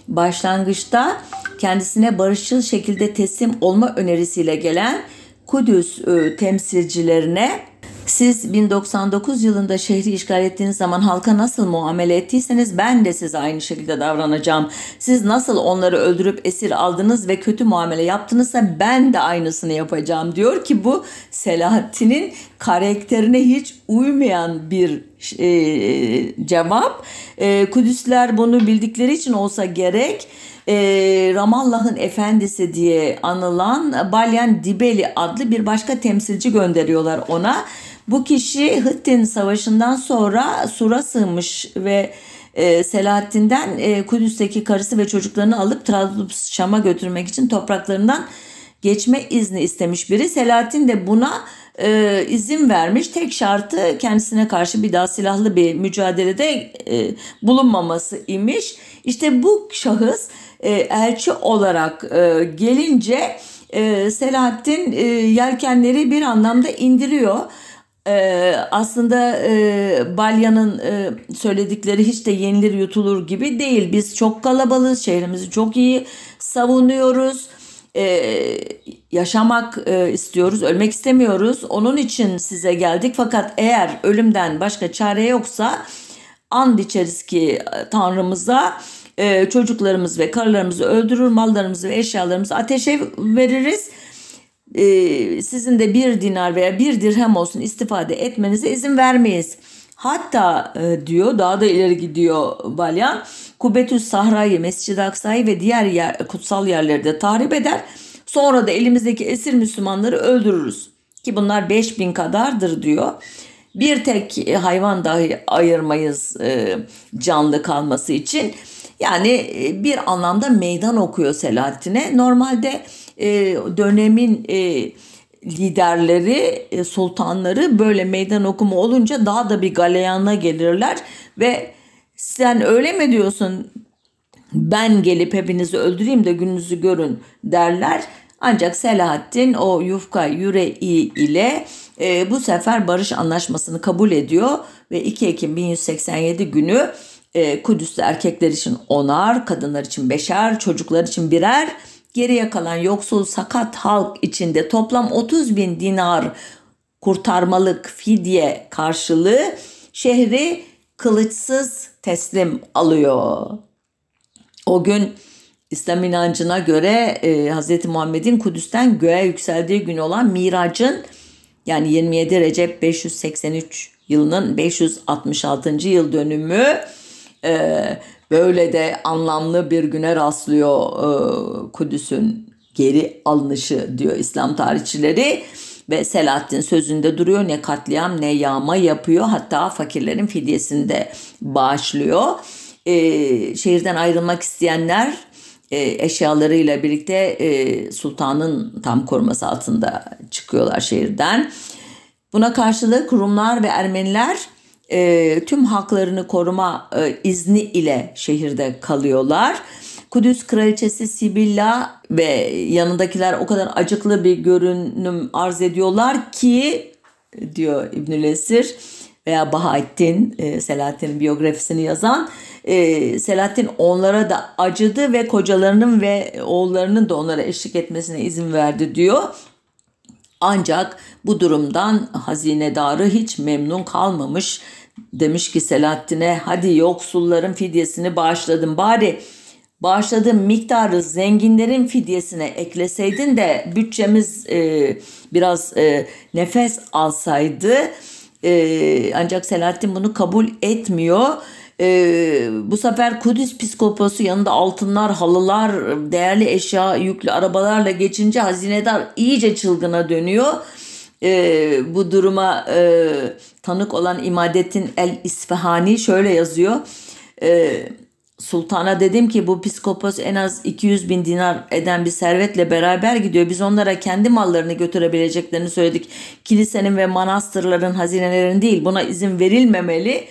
başlangıçta kendisine barışçıl şekilde teslim olma önerisiyle gelen Kudüs e, temsilcilerine siz 1099 yılında şehri işgal ettiğiniz zaman halka nasıl muamele ettiyseniz ben de size aynı şekilde davranacağım. Siz nasıl onları öldürüp esir aldınız ve kötü muamele yaptınızsa ben de aynısını yapacağım diyor ki bu Selahaddin'in karakterine hiç uymayan bir e, cevap. E, Kudüsler bunu bildikleri için olsa gerek e, Ramallah'ın efendisi diye anılan Balyan Dibeli adlı bir başka temsilci gönderiyorlar ona. Bu kişi Hıttin Savaşı'ndan sonra Sur'a sığmış ve e, Selahaddin'den e, Kudüs'teki karısı ve çocuklarını alıp Şam'a götürmek için topraklarından geçme izni istemiş biri. Selahaddin de buna e, izin vermiş. Tek şartı kendisine karşı bir daha silahlı bir mücadelede e, bulunmaması imiş. İşte bu şahıs e, elçi olarak e, gelince e, Selahaddin e, yelkenleri bir anlamda indiriyor. Ee, aslında e, Balya'nın e, söyledikleri hiç de yenilir yutulur gibi değil. Biz çok kalabalığız, şehrimizi çok iyi savunuyoruz. Ee, yaşamak e, istiyoruz, ölmek istemiyoruz. Onun için size geldik. Fakat eğer ölümden başka çare yoksa and içeriz ki Tanrımıza e, çocuklarımız ve karılarımızı öldürür, mallarımızı ve eşyalarımızı ateşe veririz. E, sizin de bir dinar veya bir dirhem olsun istifade etmenize izin vermeyiz. Hatta e, diyor daha da ileri gidiyor Balyan. Kubetüs Sahra'yı, Mescid-i Aksa'yı ve diğer yer, kutsal yerleri de tahrip eder. Sonra da elimizdeki esir Müslümanları öldürürüz. Ki bunlar 5000 kadardır diyor. Bir tek hayvan dahi ayırmayız e, canlı kalması için. Yani e, bir anlamda meydan okuyor Selahattin'e. Normalde e, dönemin liderleri, sultanları böyle meydan okuma olunca daha da bir galeyana gelirler ve sen öyle mi diyorsun ben gelip hepinizi öldüreyim de gününüzü görün derler. Ancak Selahattin o yufka yüreği ile e, bu sefer barış anlaşmasını kabul ediyor ve 2 Ekim 1187 günü e, Kudüs'te erkekler için onar, kadınlar için beşer, çocuklar için birer, geriye kalan yoksul sakat halk içinde toplam 30 bin dinar kurtarmalık fidye karşılığı şehri kılıçsız teslim alıyor. O gün İslam inancına göre e, Hz. Muhammed'in Kudüs'ten göğe yükseldiği gün olan Mirac'ın yani 27 Recep 583 yılının 566. yıl dönümü e, böyle de anlamlı bir güne rastlıyor e, Kudüs'ün geri alınışı diyor İslam tarihçileri ve Selahattin sözünde duruyor ne katliam ne yağma yapıyor hatta fakirlerin fidyesini de bağışlıyor. E, şehirden ayrılmak isteyenler e, eşyalarıyla birlikte e, sultanın tam koruması altında çıkıyorlar şehirden. Buna karşılık Rumlar ve Ermeniler e, tüm haklarını koruma e, izni ile şehirde kalıyorlar. Kudüs kraliçesi Sibilla ve yanındakiler o kadar acıklı bir görünüm arz ediyorlar ki diyor İbnül Esir veya Bahattin e, biyografisini yazan e, Selahattin onlara da acıdı ve kocalarının ve oğullarının da onlara eşlik etmesine izin verdi diyor. Ancak bu durumdan hazinedarı hiç memnun kalmamış. Demiş ki Selahattin'e hadi yoksulların fidyesini bağışladım bari bağışladığım miktarı zenginlerin fidyesine ekleseydin de bütçemiz e, biraz e, nefes alsaydı. E, ancak Selahattin bunu kabul etmiyor. E, bu sefer Kudüs psikoposu yanında altınlar, halılar, değerli eşya yüklü arabalarla geçince hazinedar iyice çılgına dönüyor. E, bu duruma e, tanık olan İmadettin El İsfahani şöyle yazıyor. E, Sultana dedim ki bu psikopos en az 200 bin dinar eden bir servetle beraber gidiyor. Biz onlara kendi mallarını götürebileceklerini söyledik. Kilisenin ve manastırların hazinelerin değil buna izin verilmemeli.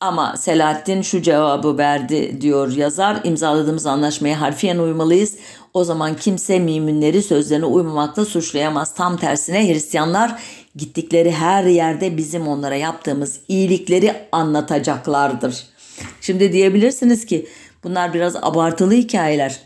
Ama Selahattin şu cevabı verdi diyor yazar. İmzaladığımız anlaşmaya harfiyen uymalıyız. O zaman kimse müminleri sözlerine uymamakla suçlayamaz. Tam tersine Hristiyanlar gittikleri her yerde bizim onlara yaptığımız iyilikleri anlatacaklardır. Şimdi diyebilirsiniz ki bunlar biraz abartılı hikayeler.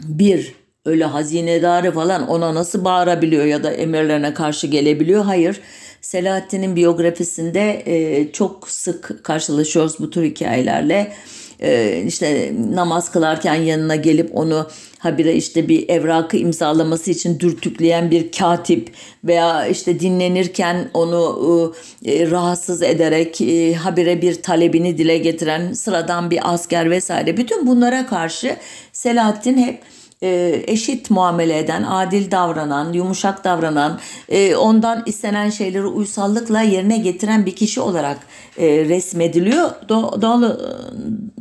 Bir, öyle hazinedarı falan ona nasıl bağırabiliyor ya da emirlerine karşı gelebiliyor? Hayır. Selahattin'in biyografisinde e, çok sık karşılaşıyoruz bu tür hikayelerle. E, işte namaz kılarken yanına gelip onu habire işte bir evrakı imzalaması için dürtükleyen bir katip veya işte dinlenirken onu e, rahatsız ederek e, habire bir talebini dile getiren sıradan bir asker vesaire bütün bunlara karşı Selahattin hep e, eşit muamele eden, adil davranan, yumuşak davranan, e, ondan istenen şeyleri uysallıkla yerine getiren bir kişi olarak e, resmediliyor.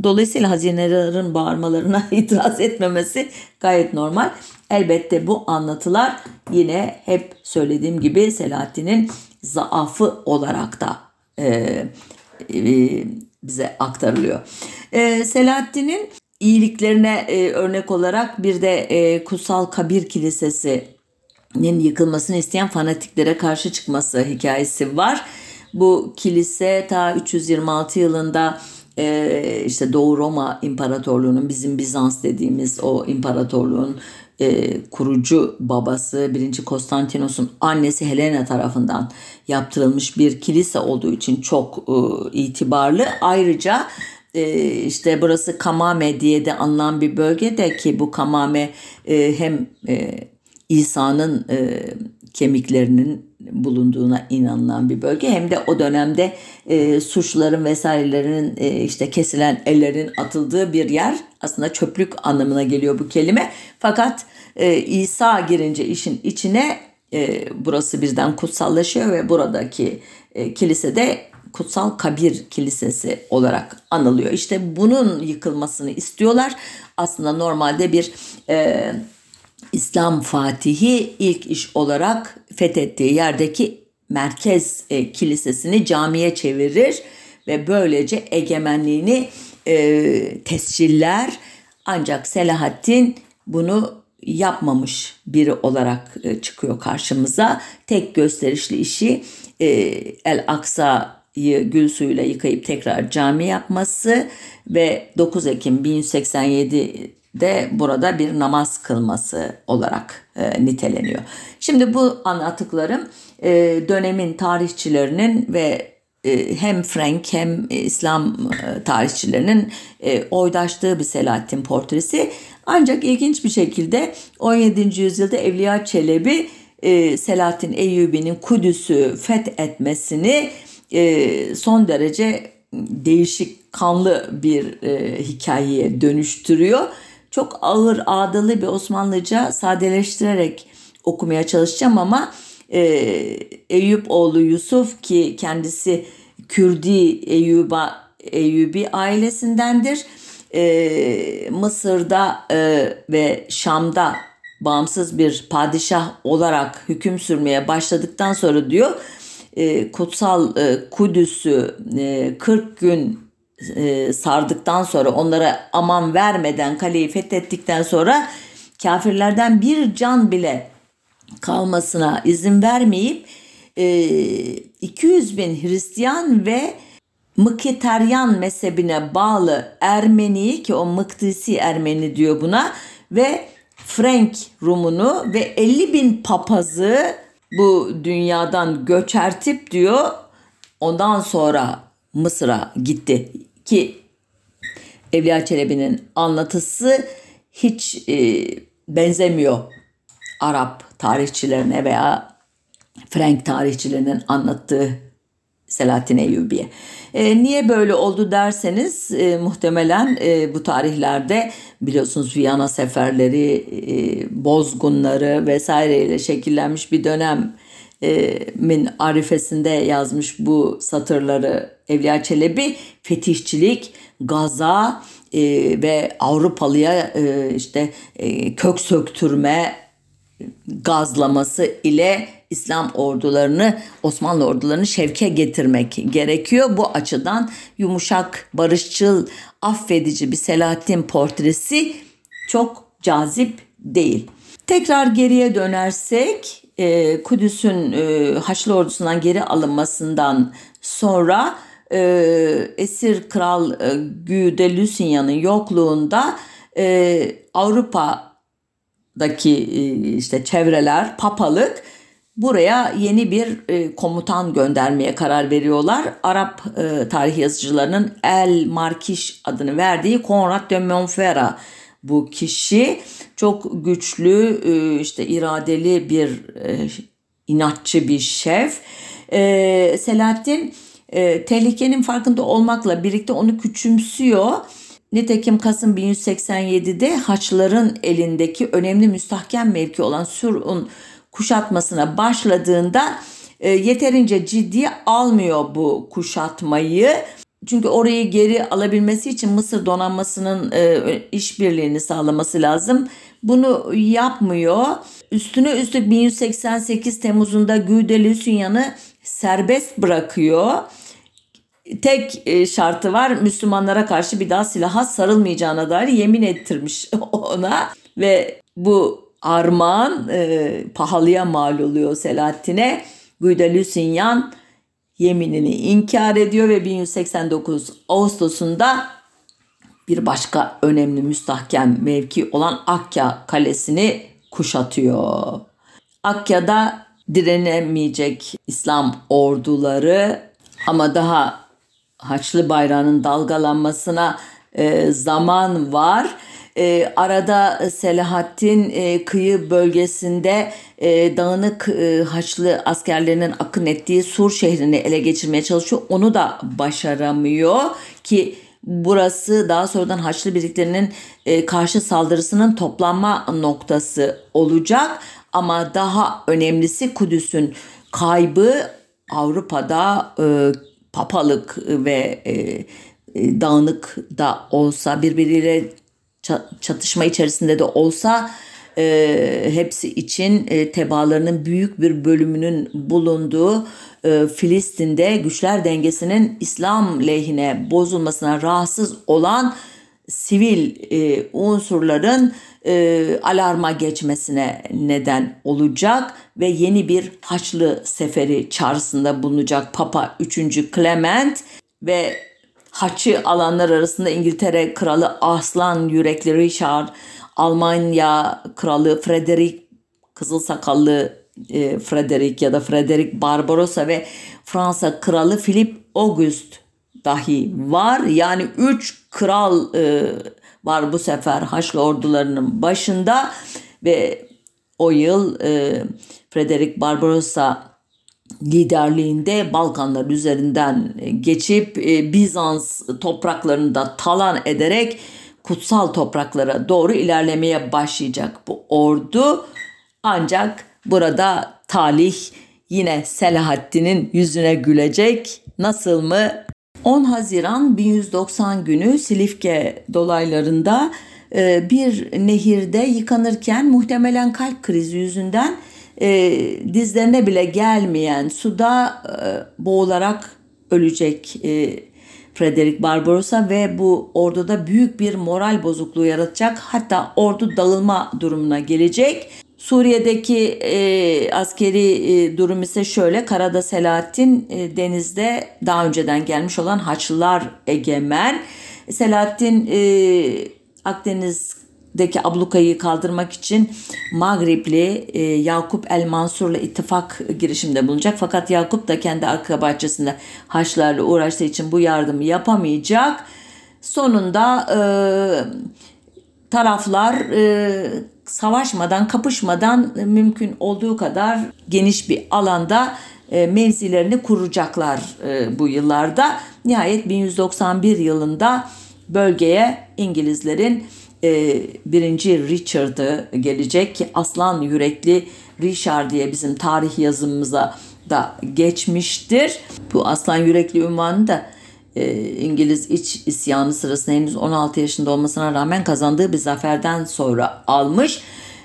dolayısıyla hazinelerin bağırmalarına itiraz etmemesi gayet normal. Elbette bu anlatılar yine hep söylediğim gibi Selahattin'in zaafı olarak da bize aktarılıyor. Selahattin'in iyiliklerine e, örnek olarak bir de e, Kutsal Kabir Kilisesi'nin yıkılmasını isteyen fanatiklere karşı çıkması hikayesi var. Bu kilise ta 326 yılında e, işte Doğu Roma İmparatorluğu'nun bizim Bizans dediğimiz o imparatorluğun e, kurucu babası 1. Konstantinos'un annesi Helena tarafından yaptırılmış bir kilise olduğu için çok e, itibarlı. Ayrıca işte burası Kamame diye de anılan bir bölgede ki bu Kamame e, hem e, İsa'nın e, kemiklerinin bulunduğuna inanılan bir bölge hem de o dönemde suçların vesairelerinin e, işte kesilen ellerin atıldığı bir yer. Aslında çöplük anlamına geliyor bu kelime. Fakat İsa girince işin içine burası birden kutsallaşıyor ve buradaki e, kilisede kutsal kabir kilisesi olarak anılıyor. İşte bunun yıkılmasını istiyorlar. Aslında normalde bir e, İslam Fatihi ilk iş olarak fethettiği yerdeki merkez e, kilisesini camiye çevirir ve böylece egemenliğini e, tesciller. Ancak Selahaddin bunu yapmamış biri olarak e, çıkıyor karşımıza. Tek gösterişli işi e, El Aksa'yı gül suyuyla yıkayıp tekrar cami yapması ve 9 Ekim 1187 de burada bir namaz kılması olarak e, niteleniyor. Şimdi bu anlattıklarım e, dönemin tarihçilerinin ve e, hem Frank hem İslam e, tarihçilerinin e, oydaştığı bir Selahattin portresi. Ancak ilginç bir şekilde 17. yüzyılda Evliya Çelebi e, Selahattin Eyyubi'nin Kudüs'ü fethetmesini e, son derece değişik kanlı bir e, hikayeye dönüştürüyor çok ağır ağdalı bir Osmanlıca sadeleştirerek okumaya çalışacağım ama e, Eyüp oğlu Yusuf ki kendisi Kürdi Eyyuba, Eyyubi ailesindendir. E, Mısır'da e, ve Şam'da bağımsız bir padişah olarak hüküm sürmeye başladıktan sonra diyor e, kutsal e, Kudüs'ü e, 40 gün e, sardıktan sonra onlara aman vermeden kaleyi fethettikten sonra kafirlerden bir can bile kalmasına izin vermeyip e, 200 bin Hristiyan ve Mkiteryan mezhebine bağlı Ermeniyi ki o Mıktisi Ermeni diyor buna ve Frank Rumunu ve 50 bin papazı bu dünyadan göçertip diyor ondan sonra Mısır'a gitti. Ki Evliya Çelebi'nin anlatısı hiç e, benzemiyor Arap tarihçilerine veya Frank tarihçilerinin anlattığı Selahattin Eyyubi'ye. E, niye böyle oldu derseniz e, muhtemelen e, bu tarihlerde biliyorsunuz Viyana seferleri, e, bozgunları vesaireyle şekillenmiş bir dönem min arifesinde yazmış bu satırları Evliya Çelebi fetihçilik, gaza e, ve Avrupalıya e, işte e, kök söktürme gazlaması ile İslam ordularını, Osmanlı ordularını şevke getirmek gerekiyor. Bu açıdan yumuşak, barışçıl, affedici bir Selahattin portresi çok cazip değil. Tekrar geriye dönersek e, Kudüs'ün e, Haçlı ordusundan geri alınmasından sonra e, esir kral Güde Lusignan'ın yokluğunda e, Avrupa'daki e, işte çevreler, papalık buraya yeni bir e, komutan göndermeye karar veriyorlar. Arap e, tarih yazıcılarının El Markiş adını verdiği Konrad de Montferrat bu kişi çok güçlü işte iradeli bir inatçı bir şef. Selahattin tehlikenin farkında olmakla birlikte onu küçümsüyor. Nitekim Kasım 1187'de Haçların elindeki önemli müstahkem mevki olan Sur'un kuşatmasına başladığında yeterince ciddiye almıyor bu kuşatmayı çünkü orayı geri alabilmesi için Mısır donanmasının e, işbirliğini sağlaması lazım. Bunu yapmıyor. Üstüne üstlük 1188 Temmuz'unda Güde Lusignan'ı serbest bırakıyor. Tek e, şartı var Müslümanlara karşı bir daha silaha sarılmayacağına dair yemin ettirmiş ona ve bu armağan e, pahalıya mal oluyor Selahattin'e. Güde Lusignan yeminini inkar ediyor ve 1189 Ağustos'unda bir başka önemli müstahkem mevki olan Akya Kalesi'ni kuşatıyor. Akya'da direnemeyecek İslam orduları ama daha Haçlı bayrağının dalgalanmasına e, zaman var. E, arada Selahattin e, kıyı bölgesinde e, dağınık e, Haçlı askerlerinin akın ettiği Sur şehrini ele geçirmeye çalışıyor. Onu da başaramıyor ki burası daha sonradan Haçlı birliklerinin e, karşı saldırısının toplanma noktası olacak. Ama daha önemlisi Kudüs'ün kaybı Avrupa'da e, papalık ve e, e, dağınık da olsa birbiriyle çatışma içerisinde de olsa e, hepsi için e, tebaalarının büyük bir bölümünün bulunduğu e, Filistin'de güçler dengesinin İslam lehine bozulmasına rahatsız olan sivil e, unsurların e, alarma geçmesine neden olacak ve yeni bir Haçlı seferi çağrısında bulunacak Papa 3. Clement ve Haçı alanlar arasında İngiltere Kralı Aslan Yürekli Richard, Almanya Kralı Frederick Kızıl Sakallı e, Frederick ya da Frederick Barbarossa ve Fransa Kralı Philip August dahi var. Yani üç kral e, var bu sefer Haçlı ordularının başında ve o yıl e, Frederick Barbarossa liderliğinde Balkanlar üzerinden geçip e, Bizans topraklarını da talan ederek kutsal topraklara doğru ilerlemeye başlayacak bu ordu. Ancak burada talih yine Selahaddin'in yüzüne gülecek. Nasıl mı? 10 Haziran 1190 günü Silifke dolaylarında e, bir nehirde yıkanırken muhtemelen kalp krizi yüzünden e, dizlerine bile gelmeyen suda e, boğularak ölecek Frederick Barbarossa ve bu orduda büyük bir moral bozukluğu yaratacak. Hatta ordu dağılma durumuna gelecek. Suriye'deki e, askeri e, durum ise şöyle. Karada Selahattin, e, denizde daha önceden gelmiş olan Haçlılar egemen. Selahattin e, Akdeniz'deki ablukayı kaldırmak için Mağripli e, Yakup El Mansur'la ittifak girişimde bulunacak. Fakat Yakup da kendi arka bahçesinde Haçlılarla uğraştığı için bu yardımı yapamayacak. Sonunda e, taraflar e, savaşmadan, kapışmadan mümkün olduğu kadar geniş bir alanda e, mevzilerini kuracaklar e, bu yıllarda. Nihayet 1191 yılında bölgeye İngilizlerin e, birinci Richard'ı gelecek aslan yürekli Richard diye bizim tarih yazımımıza da geçmiştir. Bu aslan yürekli ünvanı da e, İngiliz iç isyanı sırasında henüz 16 yaşında olmasına rağmen kazandığı bir zaferden sonra almış.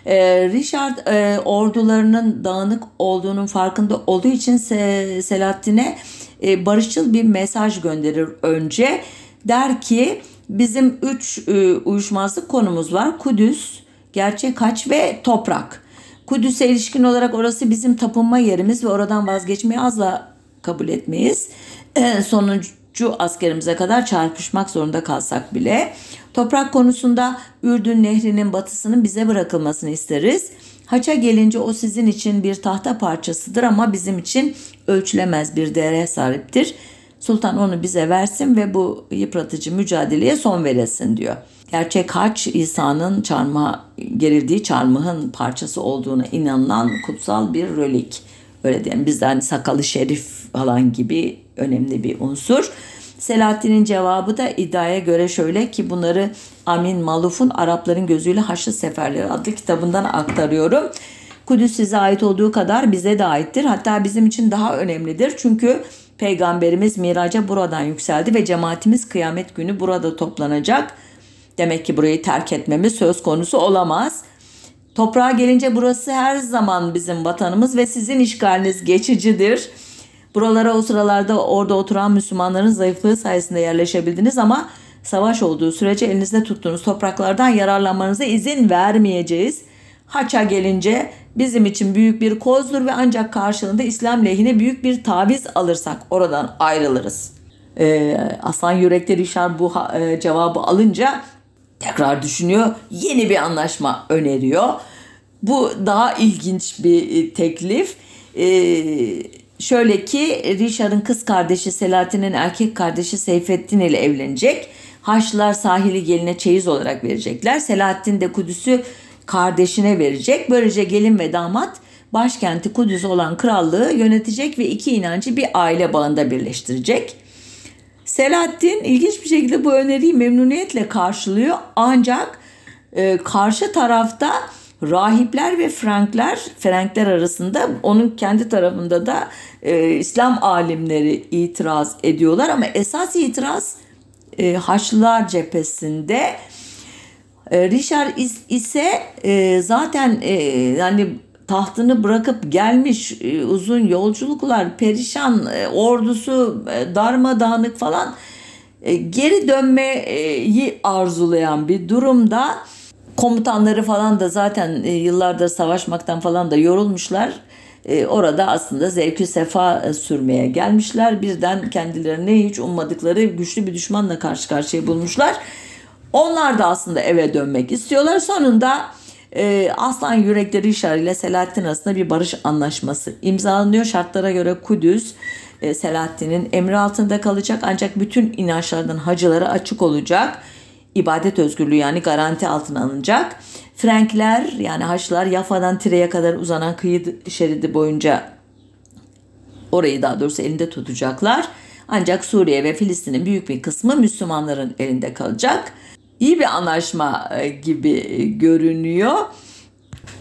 E, Richard e, ordularının dağınık olduğunun farkında olduğu için Se Selahattin'e e, barışçıl bir mesaj gönderir önce. Der ki bizim üç e, uyuşmazlık konumuz var. Kudüs, gerçek haç ve toprak. Kudüs'e ilişkin olarak orası bizim tapınma yerimiz ve oradan vazgeçmeyi asla kabul etmeyiz. E, sonuncu askerimize kadar çarpışmak zorunda kalsak bile toprak konusunda Ürdün Nehri'nin batısının bize bırakılmasını isteriz. Haça gelince o sizin için bir tahta parçasıdır ama bizim için ölçülemez bir değere sahiptir. Sultan onu bize versin ve bu yıpratıcı mücadeleye son veresin diyor. Gerçek haç İsa'nın çarmıha gerildiği çarmıhın parçası olduğuna inanılan kutsal bir rölik. Öyle diyelim bizden hani sakalı şerif falan gibi önemli bir unsur. Selahattin'in cevabı da iddiaya göre şöyle ki bunları Amin Maluf'un Arapların Gözüyle Haçlı Seferleri adlı kitabından aktarıyorum. Kudüs size ait olduğu kadar bize de aittir. Hatta bizim için daha önemlidir. Çünkü Peygamberimiz miraca buradan yükseldi ve cemaatimiz kıyamet günü burada toplanacak. Demek ki burayı terk etmemiz söz konusu olamaz. Toprağa gelince burası her zaman bizim vatanımız ve sizin işgaliniz geçicidir. Buralara o sıralarda orada oturan Müslümanların zayıflığı sayesinde yerleşebildiniz ama savaş olduğu sürece elinizde tuttuğunuz topraklardan yararlanmanıza izin vermeyeceğiz. Haça gelince bizim için büyük bir kozdur ve ancak karşılığında İslam lehine büyük bir taviz alırsak oradan ayrılırız. Ee, Aslan Yürekli Rişar bu e, cevabı alınca tekrar düşünüyor. Yeni bir anlaşma öneriyor. Bu daha ilginç bir e, teklif. Ee, Şöyle ki Richard'ın kız kardeşi Selahattin'in erkek kardeşi Seyfettin ile evlenecek. Haçlılar sahili geline çeyiz olarak verecekler. Selahattin de Kudüs'ü kardeşine verecek. Böylece gelin ve damat başkenti Kudüs olan krallığı yönetecek ve iki inancı bir aile bağında birleştirecek. Selahattin ilginç bir şekilde bu öneriyi memnuniyetle karşılıyor ancak e, karşı tarafta rahipler ve Frankler, Frankler arasında onun kendi tarafında da e, İslam alimleri itiraz ediyorlar ama esas itiraz e, Haçlılar cephesinde. E, Richard ise e, zaten e, yani tahtını bırakıp gelmiş e, uzun yolculuklar, perişan e, ordusu e, darmadağınık falan geri dönmeyi arzulayan bir durumda. Komutanları falan da zaten yıllardır savaşmaktan falan da yorulmuşlar. Orada aslında zevkü sefa sürmeye gelmişler. Birden kendilerini hiç ummadıkları güçlü bir düşmanla karşı karşıya bulmuşlar. Onlar da aslında eve dönmek istiyorlar. Sonunda e, Aslan Yürekleri Şar ile Selahattin arasında bir barış anlaşması imzalanıyor. Şartlara göre Kudüs e, Selahattin'in emri altında kalacak ancak bütün inançlardan hacılara açık olacak. İbadet özgürlüğü yani garanti altına alınacak. Frankler yani Haçlılar Yafa'dan Tire'ye kadar uzanan kıyı şeridi boyunca orayı daha doğrusu elinde tutacaklar. Ancak Suriye ve Filistin'in büyük bir kısmı Müslümanların elinde kalacak iyi bir anlaşma e, gibi e, görünüyor.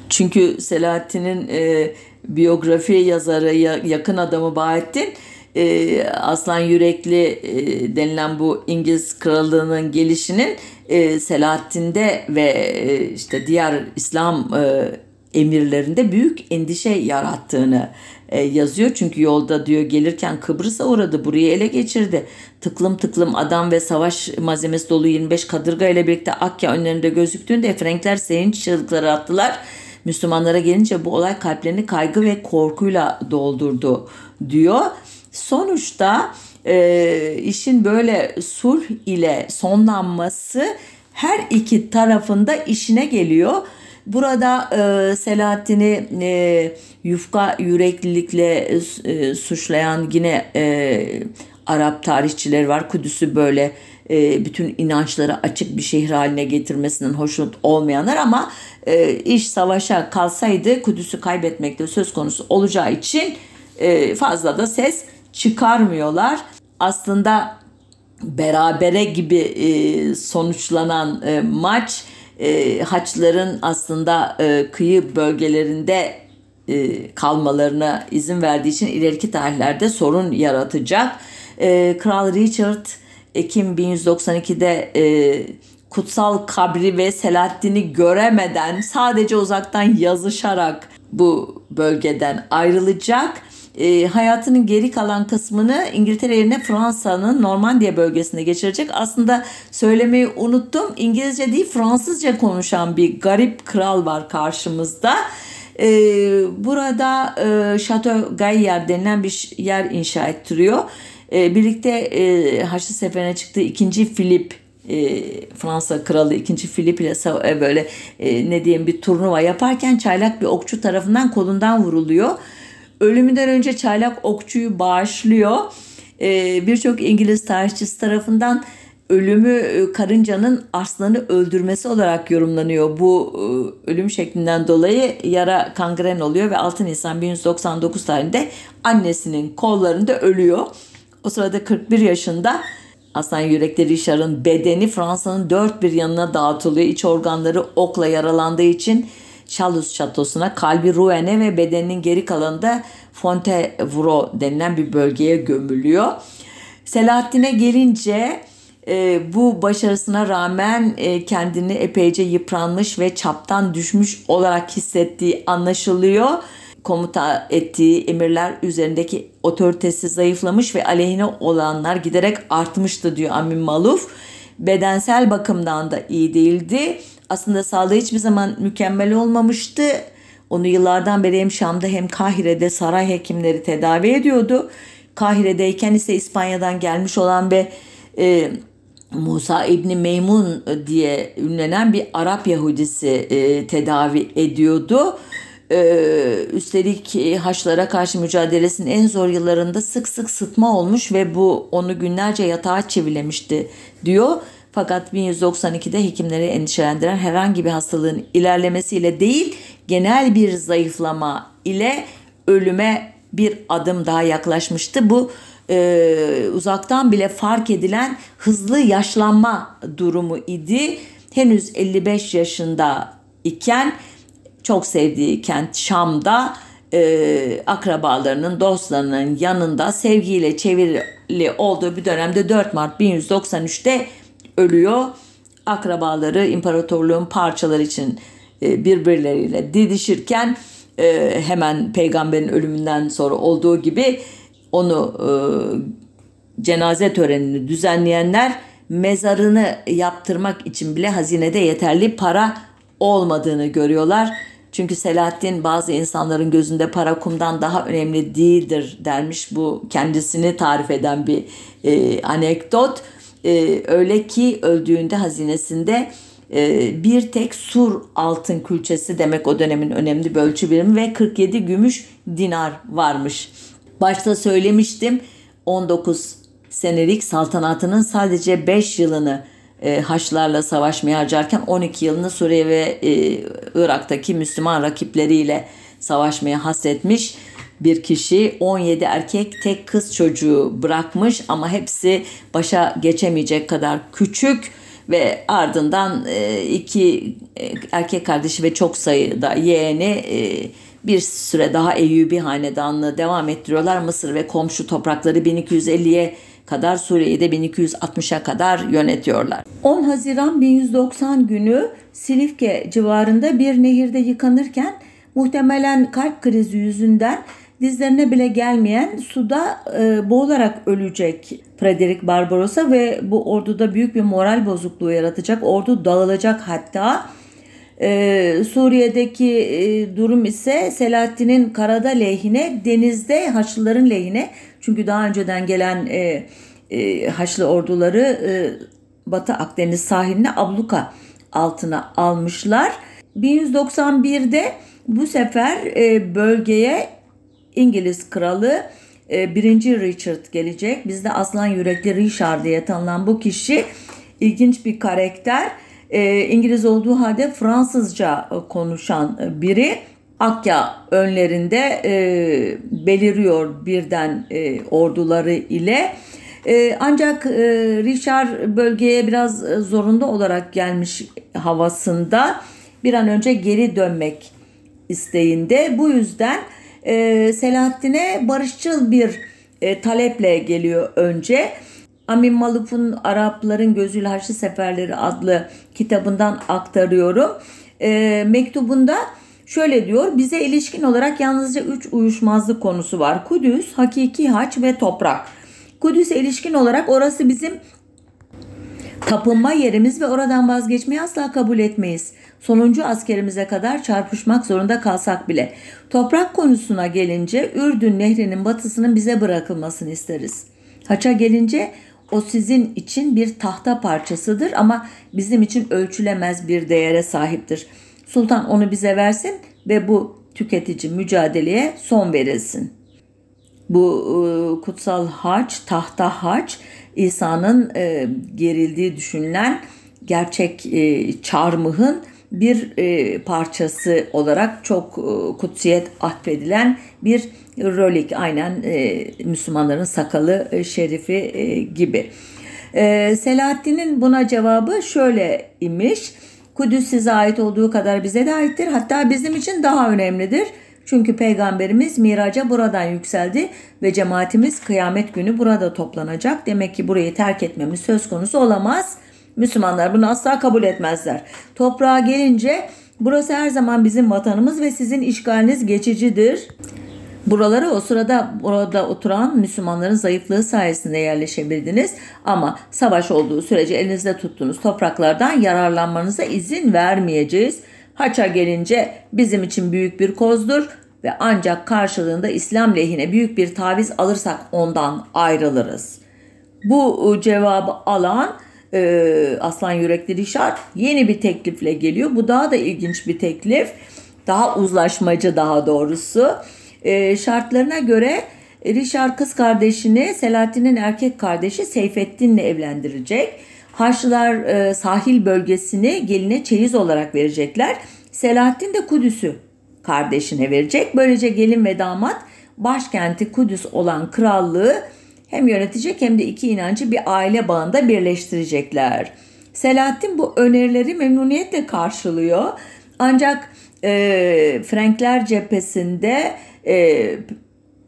Çünkü Selahattin'in e, biyografi yazarı yakın adamı Bahattin e, Aslan Yürekli e, denilen bu İngiliz krallığının gelişinin e, Selahattin'de ve e, işte diğer İslam e, emirlerinde büyük endişe yarattığını e, yazıyor. Çünkü yolda diyor gelirken Kıbrıs'a uğradı, burayı ele geçirdi. Tıklım tıklım adam ve savaş malzemesi dolu 25 kadırga ile birlikte Akya önlerinde gözüktüğünde Frenkler sevinç çığlıkları attılar. Müslümanlara gelince bu olay kalplerini kaygı ve korkuyla doldurdu diyor. Sonuçta e, işin böyle sulh ile sonlanması her iki tarafında işine geliyor. Burada e, Selahattin'i e, yufka yüreklilikle e, suçlayan yine e, Arap tarihçileri var. Kudüs'ü böyle e, bütün inançlara açık bir şehir haline getirmesinden hoşnut olmayanlar ama e, iş savaşa kalsaydı Kudüs'ü kaybetmekte söz konusu olacağı için e, fazla da ses çıkarmıyorlar. Aslında berabere gibi e, sonuçlanan e, maç e, Haçların aslında e, kıyı bölgelerinde e, kalmalarına izin verdiği için ileriki tarihlerde sorun yaratacak. E, Kral Richard Ekim 1192'de e, kutsal kabri ve Selahattin'i göremeden sadece uzaktan yazışarak bu bölgeden ayrılacak e, hayatının geri kalan kısmını İngiltere yerine Fransa'nın Normandiya bölgesinde geçirecek. Aslında söylemeyi unuttum. İngilizce değil Fransızca konuşan bir garip kral var karşımızda. E, burada e, Chateau Gaillard denilen bir yer inşa ettiriyor. E, birlikte e, Haçlı Seferi'ne çıktığı ikinci Filip e, Fransa kralı 2. Filip ile e, böyle e, ne diyeyim bir turnuva yaparken çaylak bir okçu tarafından kolundan vuruluyor ölümünden önce çaylak okçuyu bağışlıyor. Ee, Birçok İngiliz tarihçisi tarafından ölümü e, karıncanın aslanı öldürmesi olarak yorumlanıyor. Bu e, ölüm şeklinden dolayı yara kangren oluyor ve 6 Nisan 1199 tarihinde annesinin kollarında ölüyor. O sırada 41 yaşında Aslan yürekli Richard'ın bedeni Fransa'nın dört bir yanına dağıtılıyor. İç organları okla yaralandığı için Chalus şatosuna kalbi Rouen'e ve bedeninin geri kalanında Fontevraud denilen bir bölgeye gömülüyor. Selahattin'e gelince e, bu başarısına rağmen e, kendini epeyce yıpranmış ve çaptan düşmüş olarak hissettiği anlaşılıyor. Komuta ettiği emirler üzerindeki otoritesi zayıflamış ve aleyhine olanlar giderek artmıştı diyor Amin Maluf. Bedensel bakımdan da iyi değildi aslında sağlığı hiçbir zaman mükemmel olmamıştı. Onu yıllardan beri hem Şam'da hem Kahire'de saray hekimleri tedavi ediyordu. Kahire'deyken ise İspanya'dan gelmiş olan ve e, Musa İbni Meymun diye ünlenen bir Arap Yahudisi e, tedavi ediyordu. Ee, üstelik e, Haçlara karşı mücadelesinin en zor yıllarında sık sık sıtma olmuş ve bu onu günlerce yatağa çivilemişti diyor. Fakat 1192'de hekimleri endişelendiren herhangi bir hastalığın ilerlemesiyle değil genel bir zayıflama ile ölüme bir adım daha yaklaşmıştı. Bu e, uzaktan bile fark edilen hızlı yaşlanma durumu idi. Henüz 55 yaşında iken çok sevdiği kent Şam'da e, akrabalarının, dostlarının yanında sevgiyle çevrili olduğu bir dönemde 4 Mart 1193'te ölüyor. Akrabaları imparatorluğun parçaları için e, birbirleriyle didişirken e, hemen peygamberin ölümünden sonra olduğu gibi onu e, cenaze törenini düzenleyenler mezarını yaptırmak için bile hazinede yeterli para olmadığını görüyorlar. Çünkü Selahattin bazı insanların gözünde para kumdan daha önemli değildir dermiş. Bu kendisini tarif eden bir e, anekdot. E, öyle ki öldüğünde hazinesinde e, bir tek sur altın külçesi demek o dönemin önemli bir ölçü birimi ve 47 gümüş dinar varmış. Başta söylemiştim 19 senelik saltanatının sadece 5 yılını e, Haçlarla savaşmaya harcarken 12 yılını Suriye ve e, Irak'taki Müslüman rakipleriyle savaşmaya hasretmiş bir kişi 17 erkek tek kız çocuğu bırakmış ama hepsi başa geçemeyecek kadar küçük ve ardından e, iki e, erkek kardeşi ve çok sayıda yeğeni e, bir süre daha Eyyubi hanedanlığı devam ettiriyorlar. Mısır ve komşu toprakları 1250'ye kadar Suriye'yi de 1260'a kadar yönetiyorlar. 10 Haziran 1190 günü Silifke civarında bir nehirde yıkanırken muhtemelen kalp krizi yüzünden dizlerine bile gelmeyen suda e, boğularak ölecek Frederick Barbarossa ve bu orduda büyük bir moral bozukluğu yaratacak. Ordu dağılacak hatta. Ee, Suriye'deki e, durum ise Selahattin'in karada lehine, denizde Haçlıların lehine. Çünkü daha önceden gelen e, e, Haçlı orduları e, Batı Akdeniz sahiline abluka altına almışlar. 1191'de bu sefer e, bölgeye İngiliz kralı e, 1. Richard gelecek. Bizde aslan yürekli Richard diye tanınan bu kişi ilginç bir karakter. E, İngiliz olduğu halde Fransızca e, konuşan biri. Akya önlerinde beliriyor birden orduları ile. Ancak Richard bölgeye biraz zorunda olarak gelmiş havasında bir an önce geri dönmek isteğinde. Bu yüzden e, Selahattin'e barışçıl bir e, taleple geliyor önce. Amin Maluf'un Arapların Gözüyle Haçlı Seferleri adlı kitabından aktarıyorum. E, mektubunda şöyle diyor. Bize ilişkin olarak yalnızca üç uyuşmazlık konusu var. Kudüs, hakiki haç ve toprak. Kudüs'e ilişkin olarak orası bizim tapınma yerimiz ve oradan vazgeçmeyi asla kabul etmeyiz. Sonuncu askerimize kadar çarpışmak zorunda kalsak bile. Toprak konusuna gelince Ürdün nehrinin batısının bize bırakılmasını isteriz. Haça gelince o sizin için bir tahta parçasıdır ama bizim için ölçülemez bir değere sahiptir. Sultan onu bize versin ve bu tüketici mücadeleye son verilsin. Bu e, kutsal haç, tahta haç İsa'nın e, gerildiği düşünülen gerçek e, çarmıhın bir e, parçası olarak çok e, kutsiyet atfedilen bir rolik aynen e, Müslümanların sakalı e, şerifi e, gibi. E, Selahaddin'in buna cevabı şöyle imiş. Kudüs size ait olduğu kadar bize de aittir. Hatta bizim için daha önemlidir. Çünkü peygamberimiz miraca buradan yükseldi ve cemaatimiz kıyamet günü burada toplanacak. Demek ki burayı terk etmemiz söz konusu olamaz. Müslümanlar bunu asla kabul etmezler. Toprağa gelince burası her zaman bizim vatanımız ve sizin işgaliniz geçicidir. Buralara o sırada orada oturan Müslümanların zayıflığı sayesinde yerleşebildiniz ama savaş olduğu sürece elinizde tuttuğunuz topraklardan yararlanmanıza izin vermeyeceğiz. Haça gelince bizim için büyük bir kozdur ve ancak karşılığında İslam lehine büyük bir taviz alırsak ondan ayrılırız. Bu cevabı alan e, Aslan Yürekli Rişar yeni bir teklifle geliyor. Bu daha da ilginç bir teklif. daha uzlaşmacı daha doğrusu. E, şartlarına göre Rişar kız kardeşini Selahattin'in erkek kardeşi Seyfettin'le evlendirecek. Haçlılar e, sahil bölgesini geline çeyiz olarak verecekler. Selahattin de Kudüs'ü kardeşine verecek. Böylece gelin ve damat başkenti Kudüs olan krallığı hem yönetecek hem de iki inancı bir aile bağında birleştirecekler. Selahattin bu önerileri memnuniyetle karşılıyor. Ancak e, Frankler cephesinde e,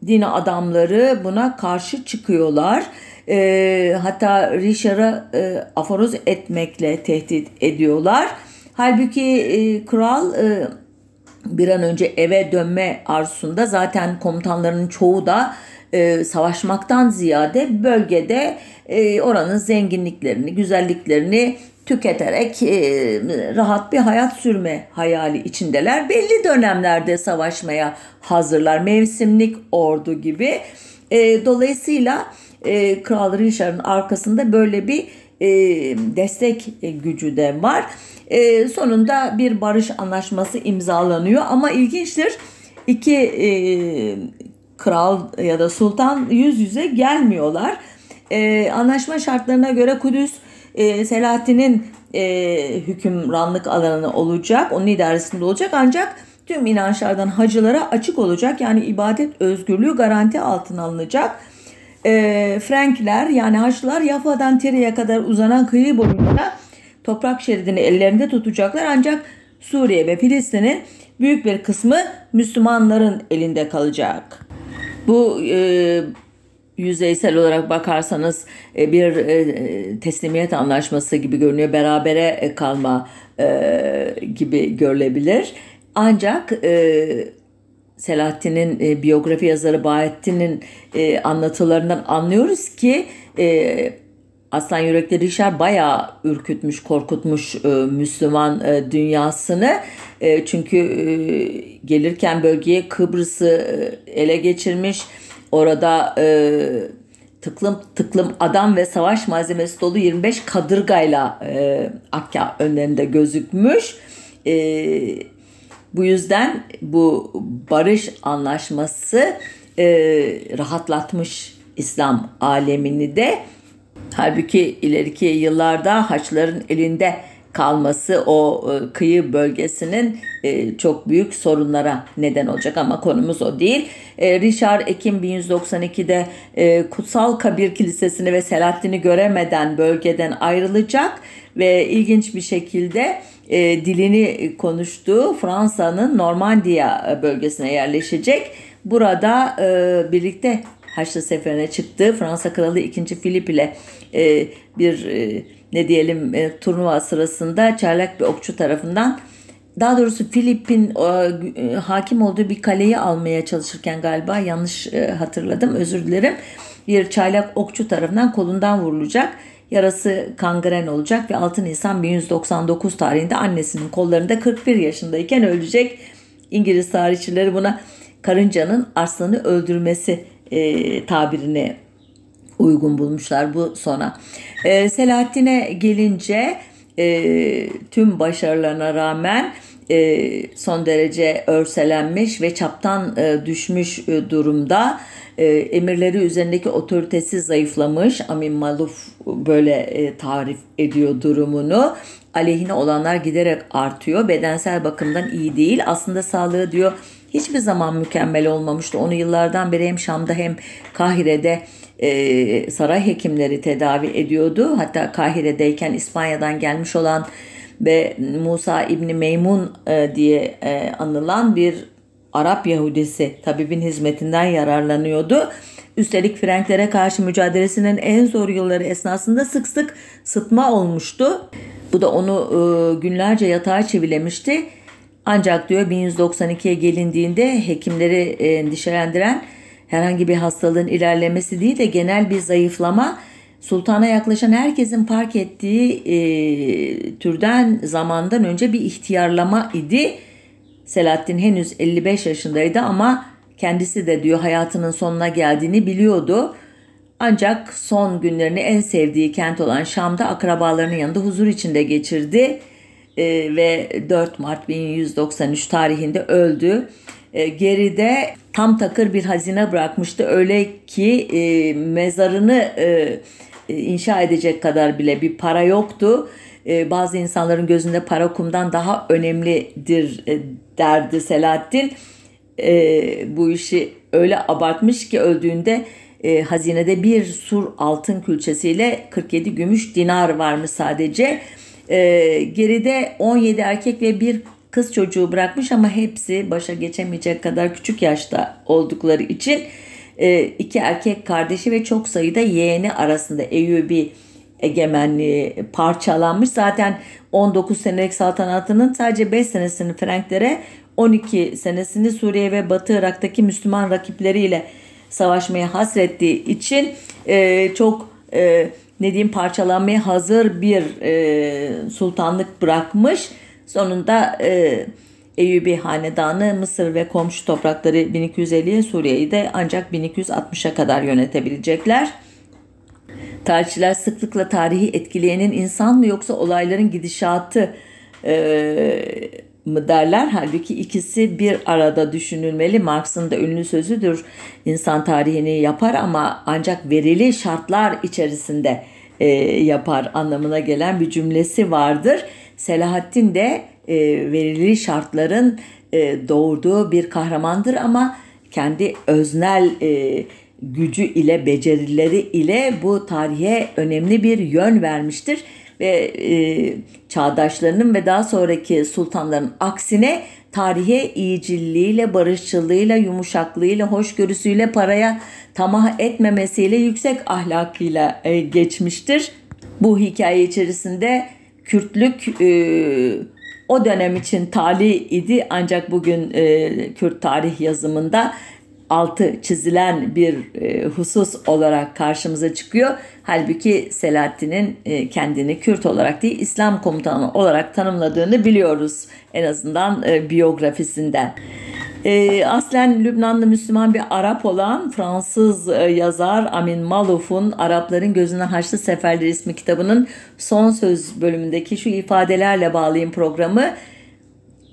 din adamları buna karşı çıkıyorlar. E, hatta Richard'ı e, aforoz etmekle tehdit ediyorlar. Halbuki e, kral e, bir an önce eve dönme arzusunda zaten komutanlarının çoğu da e, savaşmaktan ziyade bölgede e, oranın zenginliklerini, güzelliklerini tüketerek e, rahat bir hayat sürme hayali içindeler. Belli dönemlerde savaşmaya hazırlar. Mevsimlik ordu gibi. E, dolayısıyla e, Kral Richard'ın arkasında böyle bir e, destek gücü de var. E, sonunda bir barış anlaşması imzalanıyor ama ilginçtir iki e, kral ya da sultan yüz yüze gelmiyorlar. E, anlaşma şartlarına göre Kudüs e, Selahattin'in hükümranlık alanı olacak, onun idaresinde olacak ancak tüm inançlardan hacılara açık olacak. Yani ibadet özgürlüğü garanti altına alınacak. E, Frankler yani Haçlılar Yafa'dan Tiri'ye kadar uzanan kıyı boyunca toprak şeridini ellerinde tutacaklar ancak Suriye ve Filistin'in büyük bir kısmı Müslümanların elinde kalacak. Bu e, yüzeysel olarak bakarsanız e, bir e, teslimiyet anlaşması gibi görünüyor. Berabere e, kalma gibi görülebilir. Ancak Selahattin'in biyografi yazarı Bahattin'in e, anlatılarından anlıyoruz ki Aslan Yürekli Rişar bayağı ürkütmüş, korkutmuş Müslüman dünyasını. Çünkü gelirken bölgeye Kıbrıs'ı ele geçirmiş. Orada e, tıklım tıklım adam ve savaş malzemesi dolu 25 kadırgayla e, Akka önlerinde gözükmüş. E, bu yüzden bu barış anlaşması e, rahatlatmış İslam alemini de. Halbuki ileriki yıllarda Haçların elinde kalması o e, kıyı bölgesinin e, çok büyük sorunlara neden olacak ama konumuz o değil. E, Richard Ekim 1192'de Kutsal Kabir Kilisesi'ni ve Selahattin'i göremeden bölgeden ayrılacak ve ilginç bir şekilde dilini konuştuğu Fransa'nın Normandiya bölgesine yerleşecek. Burada birlikte Haçlı Seferi'ne çıktı. Fransa Kralı 2. Filip ile bir ne diyelim e, turnuva sırasında çaylak bir okçu tarafından daha doğrusu Filip'in e, hakim olduğu bir kaleyi almaya çalışırken galiba yanlış e, hatırladım özür dilerim. Bir çaylak okçu tarafından kolundan vurulacak. Yarası kangren olacak ve 6 Nisan 1199 tarihinde annesinin kollarında 41 yaşındayken ölecek. İngiliz tarihçileri buna karıncanın arslanı öldürmesi e, tabirini uygun bulmuşlar bu sona. E, Selahattin'e gelince e, tüm başarılarına rağmen e, son derece örselenmiş ve çaptan e, düşmüş e, durumda. E, emirleri üzerindeki otoritesi zayıflamış. Amin Maluf böyle e, tarif ediyor durumunu. Aleyhine olanlar giderek artıyor. Bedensel bakımdan iyi değil. Aslında sağlığı diyor hiçbir zaman mükemmel olmamıştı. Onu yıllardan beri hem Şam'da hem Kahire'de e, saray hekimleri tedavi ediyordu. Hatta Kahire'deyken İspanya'dan gelmiş olan ve Musa İbni Meymun e, diye e, anılan bir Arap Yahudisi tabibin hizmetinden yararlanıyordu. Üstelik Franklere karşı mücadelesinin en zor yılları esnasında sık sık sıtma olmuştu. Bu da onu e, günlerce yatağa çivilemişti. Ancak diyor 1192'ye gelindiğinde hekimleri endişelendiren herhangi bir hastalığın ilerlemesi değil de genel bir zayıflama sultana yaklaşan herkesin fark ettiği e, türden zamandan önce bir ihtiyarlama idi. Selahattin henüz 55 yaşındaydı ama kendisi de diyor hayatının sonuna geldiğini biliyordu. Ancak son günlerini en sevdiği kent olan Şam'da akrabalarının yanında huzur içinde geçirdi. e, ve 4 Mart 1193 tarihinde öldü. E, geride tam takır bir hazine bırakmıştı. Öyle ki e, mezarını e, e inşa edecek kadar bile bir para yoktu. E, bazı insanların gözünde para kumdan daha önemlidir e, derdi Selahattin. E, bu işi öyle abartmış ki öldüğünde e, hazinede bir sur altın külçesiyle 47 gümüş dinar varmış sadece. E, geride 17 erkek ve bir kız çocuğu bırakmış ama hepsi başa geçemeyecek kadar küçük yaşta oldukları için e, iki erkek kardeşi ve çok sayıda yeğeni arasında Eyyubi egemenliği parçalanmış. Zaten 19 senelik saltanatının sadece 5 senesini Franklere 12 senesini Suriye ve Batı Irak'taki Müslüman rakipleriyle savaşmaya hasrettiği için e, çok e, ne diyeyim parçalanmaya hazır bir e, sultanlık bırakmış. Sonunda e, Eyyubi Hanedanı Mısır ve komşu toprakları 1250'ye Suriye'yi de ancak 1260'a kadar yönetebilecekler. Tarihçiler sıklıkla tarihi etkileyenin insan mı yoksa olayların gidişatı e, mı derler. Halbuki ikisi bir arada düşünülmeli. Marx'ın da ünlü sözüdür. İnsan tarihini yapar ama ancak verili şartlar içerisinde e, yapar anlamına gelen bir cümlesi vardır. Selahattin de e, verili şartların e, doğurduğu bir kahramandır ama kendi öznel e, gücü ile becerileri ile bu tarihe önemli bir yön vermiştir ve e, çağdaşlarının ve daha sonraki sultanların aksine tarihe iyicilliğiyle, barışçılığıyla, yumuşaklığıyla, hoşgörüsüyle, paraya tamah etmemesiyle, yüksek ahlakıyla e, geçmiştir. Bu hikaye içerisinde Kürtlük e, o dönem için tali idi ancak bugün e, Kürt tarih yazımında altı çizilen bir e, husus olarak karşımıza çıkıyor. Halbuki Selahattin'in e, kendini Kürt olarak değil İslam komutanı olarak tanımladığını biliyoruz en azından e, biyografisinden. E, aslen Lübnanlı Müslüman bir Arap olan Fransız e, yazar Amin Malouf'un Arapların Gözünden Haçlı Seferleri ismi kitabının son söz bölümündeki şu ifadelerle bağlayayım programı.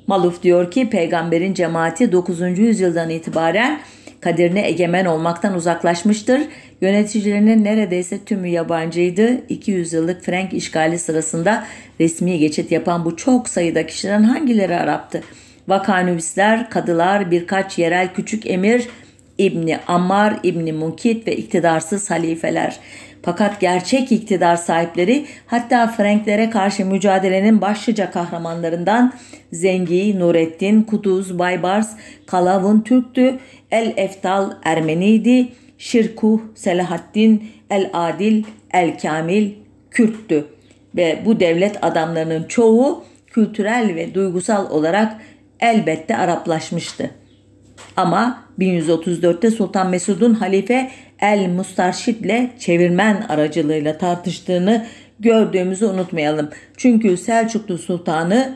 Maluf diyor ki peygamberin cemaati 9. yüzyıldan itibaren kaderine egemen olmaktan uzaklaşmıştır. Yöneticilerinin neredeyse tümü yabancıydı. 200 yıllık Frank işgali sırasında resmi geçit yapan bu çok sayıda kişiden hangileri Arap'tı? Vakanüvisler, kadılar, birkaç yerel küçük emir, İbni Ammar, İbni Munkit ve iktidarsız halifeler. Fakat gerçek iktidar sahipleri hatta Franklere karşı mücadelenin başlıca kahramanlarından Zengi, Nurettin, Kuduz, Baybars, Kalavun Türktü, El Eftal Ermeniydi, Şirkuh, Selahaddin, El Adil, El Kamil Kürttü. Ve bu devlet adamlarının çoğu kültürel ve duygusal olarak elbette Araplaşmıştı. Ama 1134'te Sultan Mesud'un halife El Mustarşid ile çevirmen aracılığıyla tartıştığını gördüğümüzü unutmayalım. Çünkü Selçuklu Sultanı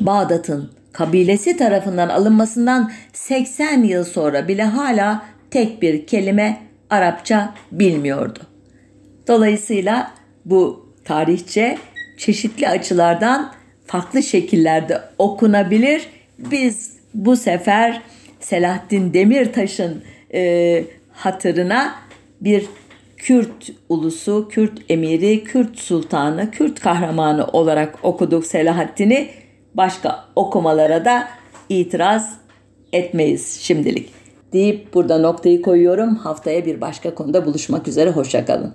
Bağdat'ın kabilesi tarafından alınmasından 80 yıl sonra bile hala tek bir kelime Arapça bilmiyordu. Dolayısıyla bu tarihçe çeşitli açılardan farklı şekillerde okunabilir. Biz bu sefer Selahattin Demirtaş'ın e, hatırına bir Kürt ulusu, Kürt emiri, Kürt sultanı, Kürt kahramanı olarak okuduk Selahattin'i. Başka okumalara da itiraz etmeyiz şimdilik. Deyip burada noktayı koyuyorum. Haftaya bir başka konuda buluşmak üzere. Hoşçakalın.